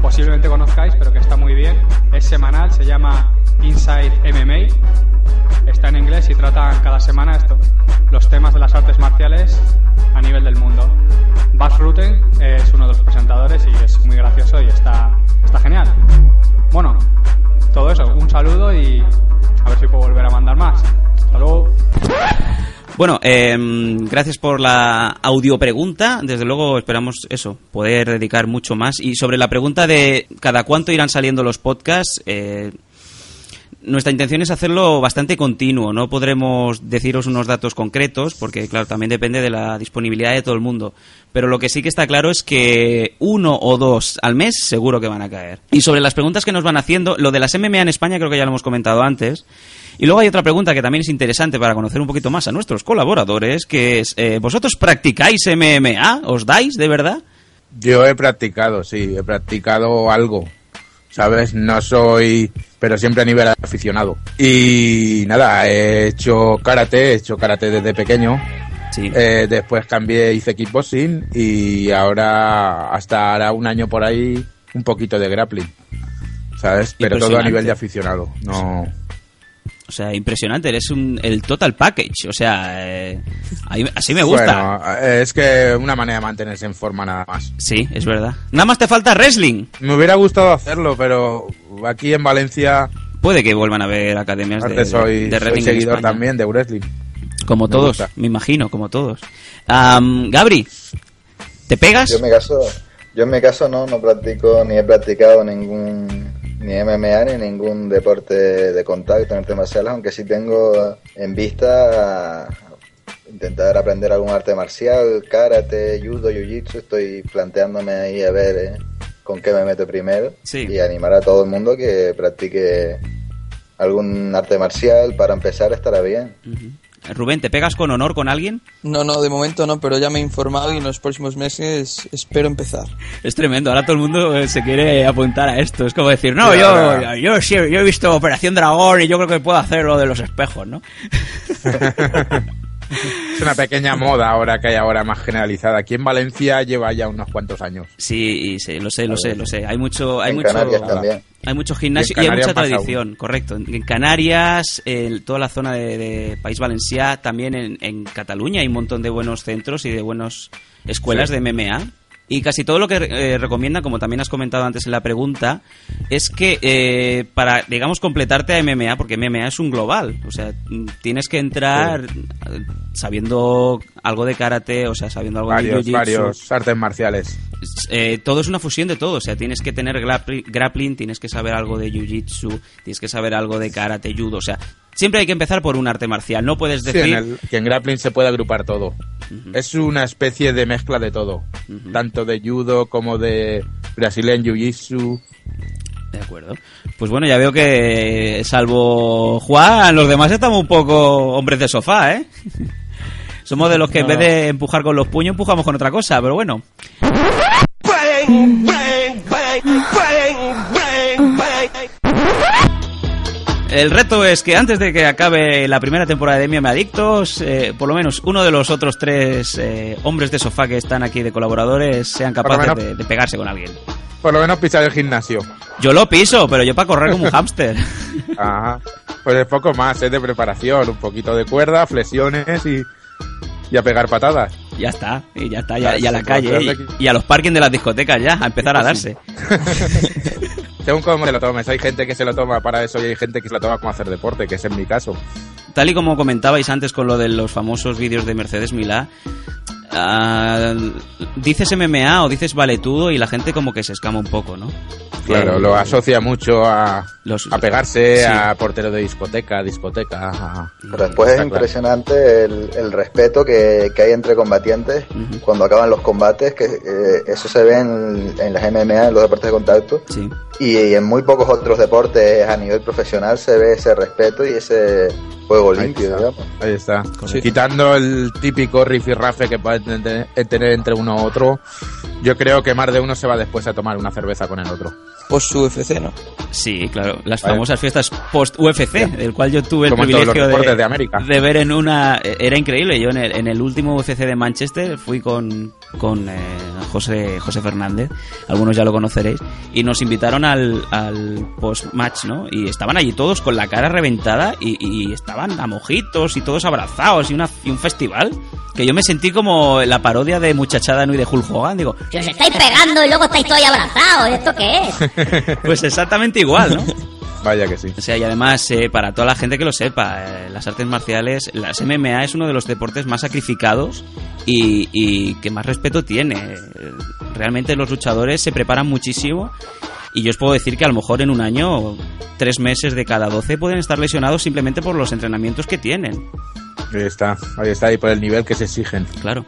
posiblemente conozcáis, pero que está muy bien. Es semanal, se llama Inside MMA. Está en inglés y tratan cada semana esto, los temas de las artes marciales a nivel del mundo. Bas Rutten es uno de los presentadores y es muy gracioso y está, está genial. Bueno, todo eso, un saludo y a ver si puedo volver a mandar más. Hasta luego. Bueno, em, gracias por la audio pregunta. Desde luego esperamos eso, poder dedicar mucho más. Y sobre la pregunta de cada cuánto irán saliendo los podcasts, eh, nuestra intención es hacerlo bastante continuo. No podremos deciros unos datos concretos, porque claro, también depende de la disponibilidad de todo el mundo. Pero lo que sí que está claro es que uno o dos al mes seguro que van a caer. Y sobre las preguntas que nos van haciendo, lo de las MMA en España creo que ya lo hemos comentado antes. Y luego hay otra pregunta que también es interesante para conocer un poquito más a nuestros colaboradores, que es, eh, ¿vosotros practicáis MMA? ¿Os dais de verdad? Yo he practicado, sí, he practicado algo. ¿Sabes? No soy, pero siempre a nivel aficionado. Y nada, he hecho karate, he hecho karate desde pequeño. Sí. Eh, después cambié, hice kickboxing y ahora, hasta ahora un año por ahí, un poquito de grappling. ¿Sabes? Pero todo a nivel de aficionado. No. O sea, impresionante, eres un, el total package. O sea, eh, ahí- así me gusta. Bueno, eh, es que una manera de mantenerse en forma nada más. Sí, es verdad. Nada más te falta wrestling. Me hubiera gustado hacerlo, pero aquí en Valencia Puede que vuelvan a haber academias de, soy, de soy wrestling en seguidor también de wrestling. Como Me todos, gusta. me imagino, como todos. Am, Gabri, ¿te pegas? Yo en mi caso, yo en mi caso no, no practico ni he practicado ningún ni MMA ni ningún deporte de contacto en artes marciales, aunque sí tengo en vista intentar aprender algún arte marcial, karate, judo, jiu-jitsu, estoy planteándome ahí a ver eh, con qué me meto primero Sí. y animar a todo el mundo que practique algún arte marcial para empezar estará bien. Rubén, ¿te pegas con honor con alguien? No, no, de momento no, pero ya me he informado y en los próximos meses espero empezar. Es tremendo, ahora todo el mundo eh, se quiere apuntar a esto. Es como decir, no, yo, yo, sí, yo he visto Operación Dragón y yo creo que puedo hacer lo de los espejos, ¿no? [laughs] Es una pequeña moda ahora que hay ahora más generalizada. Aquí en Valencia lleva ya unos cuantos años. Sí, y sí, lo sé, lo sé, lo sé. Hay mucho, hay En mucho, hay mucho gimnasio Y hay mucha tradición, correcto. En Canarias, en toda la zona de, de País Valencià, también en, en Cataluña hay un montón de buenos centros y de buenas escuelas Sí. de MMA. Y casi todo lo que eh, recomienda, como también has comentado antes en la pregunta, es que eh, para, digamos, completarte a MMA, porque MMA es un global, o sea, tienes que entrar eh, sabiendo algo de karate, o sea, sabiendo algo de Varios, jiu-jitsu. varios artes marciales. Eh, todo es una fusión de todo, o sea, tienes que tener grappli- grappling, tienes que saber algo de jiu-jitsu, tienes que saber algo de karate, judo, o sea, siempre hay que empezar por un arte marcial, no puedes Sí, decir... en el- que en grappling se puede agrupar todo. Es una especie de mezcla de todo. Tanto de judo como de brasileño jiu-jitsu. De acuerdo. Pues bueno, ya veo que salvo Juan, los demás estamos un poco hombres de sofá, ¿eh? [laughs] Somos de los que en vez de empujar con los puños, empujamos con otra cosa, pero bueno. El reto es que antes de que acabe la primera temporada de Miami Adictos, eh, por lo menos uno de los otros tres eh, hombres de sofá que están aquí de colaboradores sean capaces menos- de, de pegarse con alguien. Por lo menos pisar el gimnasio. Yo lo piso, pero yo para correr como un hámster. [laughs] Ajá. Pues es poco más, es de preparación. Un poquito de cuerda, flexiones y, y a pegar patadas. Ya está, y ya está, ya- y a la calle, y, y a los parkings de las discotecas ya, a empezar a darse. [laughs] Según cómo te lo tomes. Hay gente que se lo toma para eso y hay gente que se lo toma como hacer deporte, que es en mi caso. Tal y como comentabais antes con lo de los famosos vídeos de Mercedes Milá, ah, dices MMA o dices valetudo y la gente como que se escama un poco, ¿no? Claro, Eh, lo asocia mucho a, Los- a pegarse, sí. a portero de discoteca, discoteca. a- Pero después es claro. impresionante el, el respeto que, que hay entre combatientes cuando acaban los combates, que eh, eso se ve en, en las MMA, en los deportes de contacto, Sí. y, en muy pocos otros deportes a nivel profesional se ve ese respeto y ese juego Ahí limpio, digamos. Ahí está. Sí. Quitando el típico rifirrafe que puede tener, tener entre uno u otro, yo creo que más de uno se va después a tomar una cerveza con el otro. Post UFC, ¿no? Sí, claro, las Vale. famosas fiestas post-UFC, del cual yo tuve el Como privilegio de, de América. de ver en una... Era increíble, yo en el, en el último UFC de Manchester fui con, con eh, José, José Fernández, algunos ya lo conoceréis, y nos invitaron al, al post-match, ¿no? Y estaban allí todos con la cara reventada y, y estaban a mojitos y todos abrazados y, una, y un festival que yo me sentí como la parodia de Muchachada Nui de Hulk Hogan, digo, Si os estáis pegando y luego estáis todos abrazados, ¿esto qué es? [laughs] pues exactamente igual, ¿no? Vaya que sí. O sea, y además, eh, para toda la gente que lo sepa, eh, las artes marciales, las MMA es uno de los deportes más sacrificados y, y que más respeto tiene. Realmente los luchadores se preparan muchísimo y yo os puedo decir que a lo mejor en un año, tres meses de cada doce pueden estar lesionados simplemente por los entrenamientos que tienen. Ahí está, ahí está, y por el nivel que se exigen. Claro.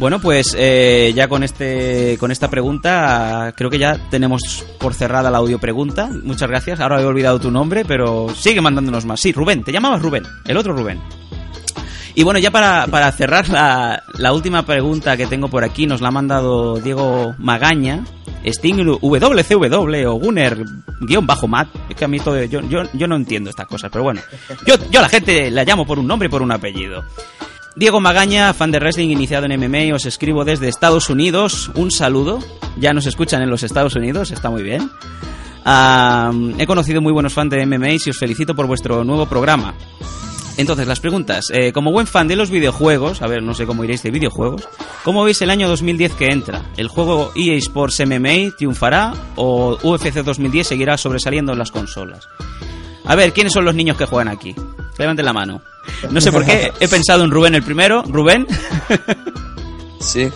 Bueno, pues eh, ya con este con esta pregunta creo que ya tenemos por cerrada la audio pregunta. Muchas gracias. Ahora he olvidado tu nombre, pero sigue mandándonos más. Sí, Rubén, te llamabas Rubén, el otro Rubén. Y bueno, ya para, para cerrar la, última pregunta que tengo por aquí, nos la ha mandado Diego Magaña, Sting WCW o Gunner guion bajo Matt. Es que a mí todo, yo, yo, yo no entiendo estas cosas, pero bueno. Yo, yo a la gente la llamo por un nombre y por un apellido. Diego Magaña, fan de wrestling iniciado en MMA, os escribo desde Estados Unidos. Un saludo. Ya nos escuchan en los Estados Unidos, está muy bien. He conocido muy buenos fans de MMA y os felicito por vuestro nuevo programa. Entonces, las preguntas. Eh, como buen fan de los videojuegos, a ver, no sé cómo iréis de videojuegos, ¿cómo veis el año 2010 que entra? ¿El juego EA Sports MMA triunfará o UFC 2010 seguirá sobresaliendo en las consolas? A ver, ¿quiénes son los niños que juegan aquí? Levanten la mano. No sé por qué he pensado en Rubén el primero. Rubén. Sí.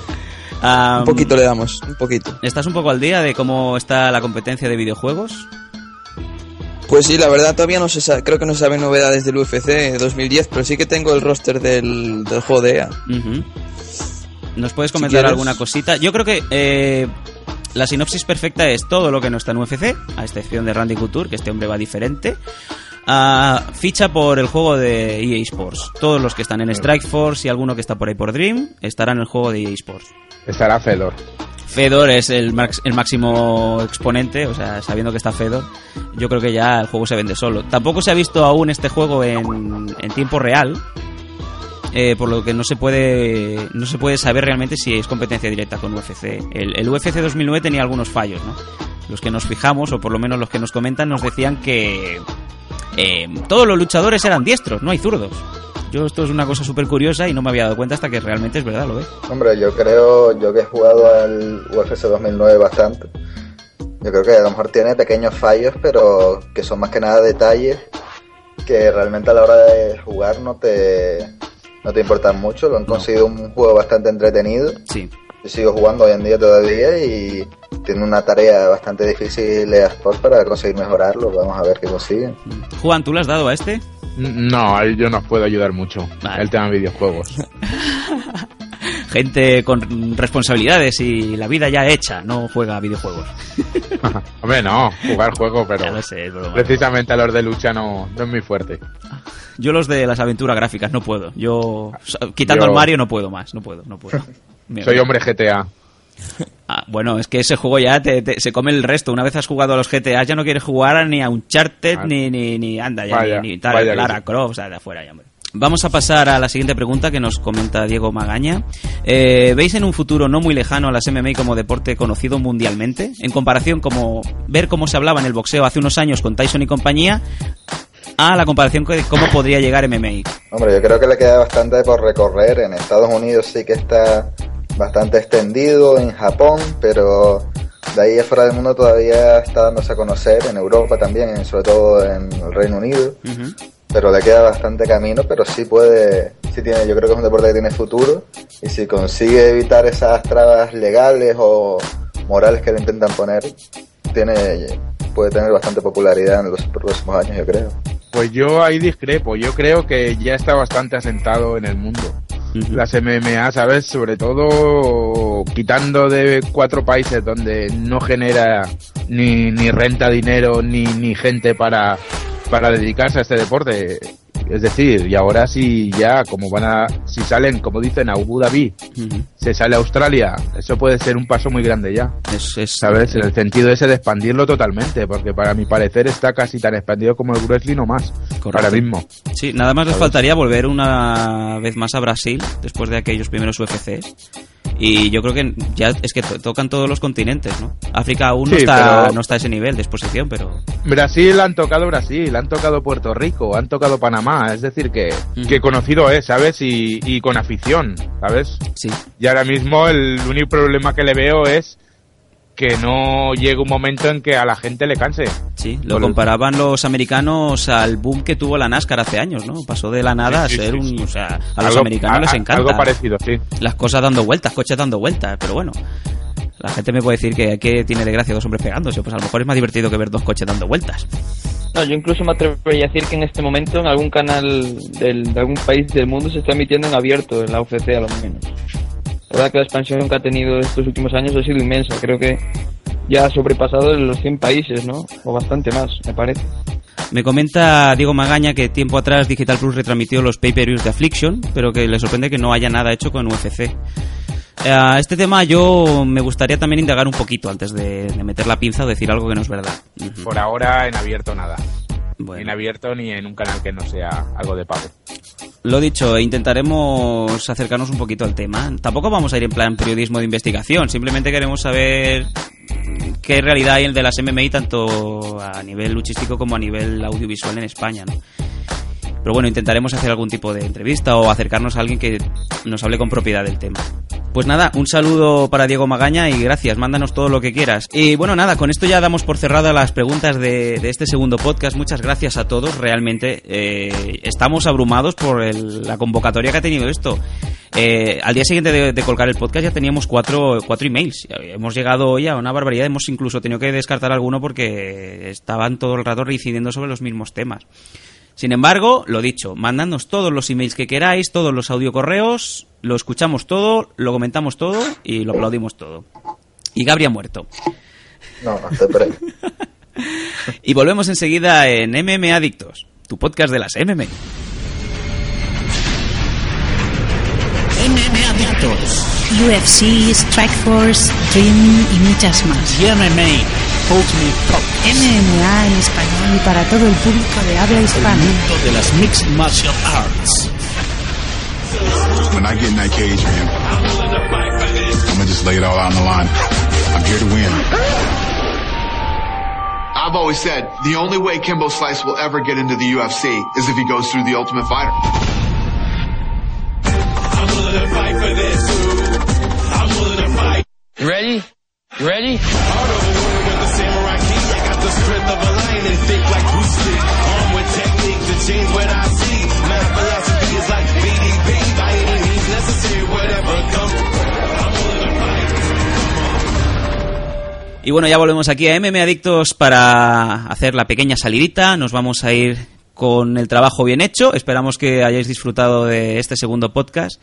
Un poquito le damos, un poquito. ¿Estás un poco al día de cómo está la competencia de videojuegos? Pues sí, la verdad todavía no se sabe, creo que no se saben novedades del UFC 2010, pero sí que tengo el roster del, del juego de EA. ¿Nos puedes comentar alguna cosita? Yo creo que eh, la sinopsis perfecta es todo lo que no está en UFC, a excepción de Randy Couture, que este hombre va diferente. Ah, ficha por el juego de EA Sports. Todos los que están en Strike Force y alguno que está por ahí por Dream estarán en el juego de EA Sports. Estará Fedor. Fedor es el, max- el máximo exponente, o sea, sabiendo que está Fedor, yo creo que ya el juego se vende solo. Tampoco se ha visto aún este juego en, en tiempo real, eh, por lo que no se puede no se puede saber realmente si es competencia directa con UFC. El, el UFC 2009 tenía algunos fallos, ¿no? Los que nos fijamos, o por lo menos los que nos comentan, nos decían que eh, todos los luchadores eran diestros, no hay zurdos. Yo esto es una cosa súper curiosa y no me había dado cuenta hasta que realmente es verdad, lo ves. Hombre, yo creo, yo que he jugado al UFC 2009 bastante, yo creo que a lo mejor tiene pequeños fallos, pero que son más que nada detalles que realmente a la hora de jugar no te, no te importan mucho. Lo han conseguido un juego bastante entretenido. Sí. Yo sigo jugando hoy en día todavía y tiene una tarea bastante difícil de Sport para conseguir mejorarlo. Vamos a ver qué consiguen. Juan, ¿tú le has dado a este? No, ahí yo no os puedo ayudar mucho. El tema de videojuegos. [laughs] Gente con responsabilidades y la vida ya hecha no juega a videojuegos. [laughs] Hombre, no, jugar juego, pero Ya lo sé, es broma. precisamente a los de lucha no, no es muy fuerte. Yo los de las aventuras gráficas no puedo. Yo, quitando Yo- al Mario, no puedo más. No puedo, no puedo. [laughs] Soy hombre GTA. [laughs] Ah, bueno, es que ese juego ya te, te- se come el resto. Una vez has jugado a los GTA, ya no quieres jugar ni a Uncharted, Ah. ni, ni, ni anda, ya, Vaya, ni, ni tal, Lara sí. Croft, o sea, de afuera ya, hombre. Vamos a pasar a la siguiente pregunta que nos comenta Diego Magaña. Eh, ¿Veis en un futuro no muy lejano a las MMA como deporte conocido mundialmente? En comparación, como ver cómo se hablaba en el boxeo hace unos años con Tyson y compañía, a la comparación de cómo podría llegar MMA. Hombre, yo creo que le queda bastante por recorrer. En Estados Unidos sí que está bastante extendido, en Japón, pero de ahí afuera del mundo todavía está dándose a conocer, en Europa también, sobre todo en el Reino Unido. Pero le queda bastante camino, pero sí puede, sí tiene, yo creo que es un deporte que tiene futuro y si consigue evitar esas trabas legales o morales que le intentan poner, tiene puede tener bastante popularidad en los próximos años, yo creo. Pues yo ahí discrepo. Yo creo que ya está bastante asentado en el mundo. Las MMA, ¿sabes? Sobre todo quitando de cuatro países donde no genera ni, ni renta dinero ni, ni gente para, para dedicarse a este deporte. Es decir, y ahora si ya, como van a, si salen, como dicen, a Abu Dhabi, se sale a Australia, eso puede ser un paso muy grande ya. ¿Sabes? En el sentido ese de expandirlo totalmente, porque para mi parecer está casi tan expandido como el wrestling o más. Ahora mismo. Sí, nada más les ¿Sabes? faltaría volver una vez más a Brasil después de aquellos primeros UFCs. Y yo creo que ya es que to- tocan todos los continentes, ¿no? África aún no, Sí, está, pero- no está a ese nivel de exposición, pero Brasil han tocado Brasil, han tocado Puerto Rico, han tocado Panamá, es decir, que, que conocido es, ¿sabes? Y, y con afición, ¿sabes? Sí. Y ahora mismo el único problema que le veo es que no llegue un momento en que a la gente le canse. sí, lo comparaban los americanos al boom que tuvo la NASCAR hace años, ¿no? Pasó de la nada Sí, sí, a ser sí, un... sí. O sea, a los americanos a- les encanta. algo parecido, sí. Las cosas dando vueltas, coches dando vueltas, pero bueno. La gente me puede decir que, que tiene de gracia dos hombres pegándose, pues a lo mejor es más divertido que ver dos coches dando vueltas. No, yo incluso me atrevería a decir que en este momento en algún canal del- de algún país del mundo se está emitiendo en abierto en la UFC a lo menos. La verdad que la expansión que ha tenido estos últimos años ha sido inmensa. Creo que ya ha sobrepasado los 100 países, ¿no? O bastante más, me parece. Me comenta Diego Magaña que tiempo atrás Digital Plus retransmitió los pay-per-views de Affliction, pero que le sorprende que no haya nada hecho con UFC. Eh, A este tema yo me gustaría también indagar un poquito antes de, de meter la pinza o decir algo que no es verdad. Por ahora en abierto nada. Ni en abierto ni en un canal que no sea algo de pago. Lo dicho, intentaremos acercarnos un poquito al tema. Tampoco vamos a ir en plan periodismo de investigación, simplemente queremos saber qué realidad hay el de las MMI tanto a nivel luchístico como a nivel audiovisual en España. ¿no? Pero bueno, intentaremos hacer algún tipo de entrevista o acercarnos a alguien que nos hable con propiedad del tema. Pues nada, un saludo para Diego Magaña y gracias, mándanos todo lo que quieras. Y bueno, nada, con esto ya damos por cerrada las preguntas de, este segundo podcast. Muchas gracias a todos, realmente eh, estamos abrumados por la convocatoria que ha tenido esto. Eh, al día siguiente de, de colgar el podcast ya teníamos cuatro, cuatro emails. Hemos llegado hoy a una barbaridad, hemos incluso tenido que descartar alguno porque estaban todo el rato reincidiendo sobre los mismos temas. Sin embargo, lo dicho, mandadnos todos los emails que queráis, todos los audiocorreos, lo escuchamos todo, lo comentamos todo y lo aplaudimos todo. Y Gabri ha muerto. No, no por ahí. [laughs] Y volvemos enseguida en MM Adictos, tu podcast de las MMA. MM Adictos. UFC, Strikeforce, Dream y muchas más. Y MMA Ultimate. MMA en español y para todo el público de habla El hispana. mundo de las Mixed Martial Arts. When I get in that cage, man, I'm gonna just lay it all out on the line. I'm here to win. I've always said the only way Kimbo Slice will ever get into the UFC is if he goes through the Ultimate Fighter. I'm willing to fight for this. I'm willing to fight. You ready? You ready? Hard over woman with the samurai key. I got the strength of a lion and think like Bruce Lee. Armed with technique to change what I see. My Y bueno, ya volvemos aquí a MM Adictos para hacer la pequeña salidita. Nos vamos a ir con el trabajo bien hecho. Esperamos que hayáis disfrutado de este segundo podcast.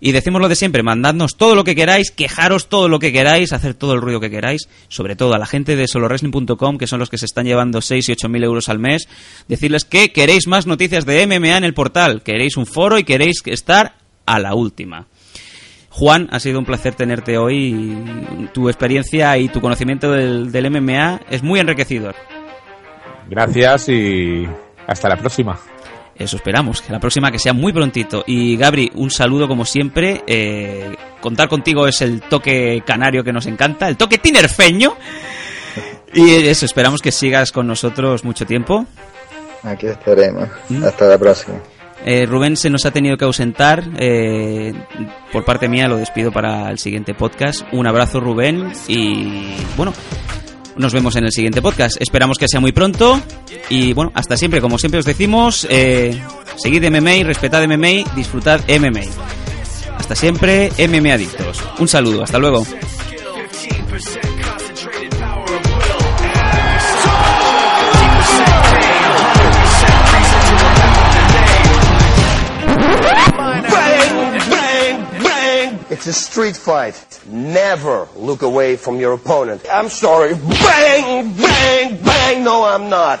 Y decimos lo de siempre, mandadnos todo lo que queráis, quejaros todo lo que queráis, hacer todo el ruido que queráis, sobre todo a la gente de solowrestling.com, que son los que se están llevando 6 y 8 mil euros al mes, decirles que queréis más noticias de MMA en el portal, queréis un foro y queréis estar a la última. Juan, ha sido un placer tenerte hoy. y Tu experiencia y tu conocimiento del, del MMA es muy enriquecedor. Gracias y hasta la próxima. Eso esperamos, que la próxima que sea muy prontito. Y Gabri, un saludo como siempre. eh, contar contigo es el toque canario que nos encanta, el toque tinerfeño. Y eso, esperamos que sigas con nosotros mucho tiempo. Aquí estaremos. ¿Mm? Hasta la próxima. Eh, Rubén se nos ha tenido que ausentar. eh, por parte mía lo despido para el siguiente podcast. Un abrazo Rubén y bueno, nos vemos en el siguiente podcast. Esperamos que sea muy pronto y bueno, hasta siempre. Como siempre os decimos, eh, Seguid MMA, respetad MMA, disfrutad MMA. Hasta siempre, MMA Adictos. Un saludo, hasta luego. It's a street fight. Never look away from your opponent. I'm sorry. Bang, bang, bang. No, I'm not.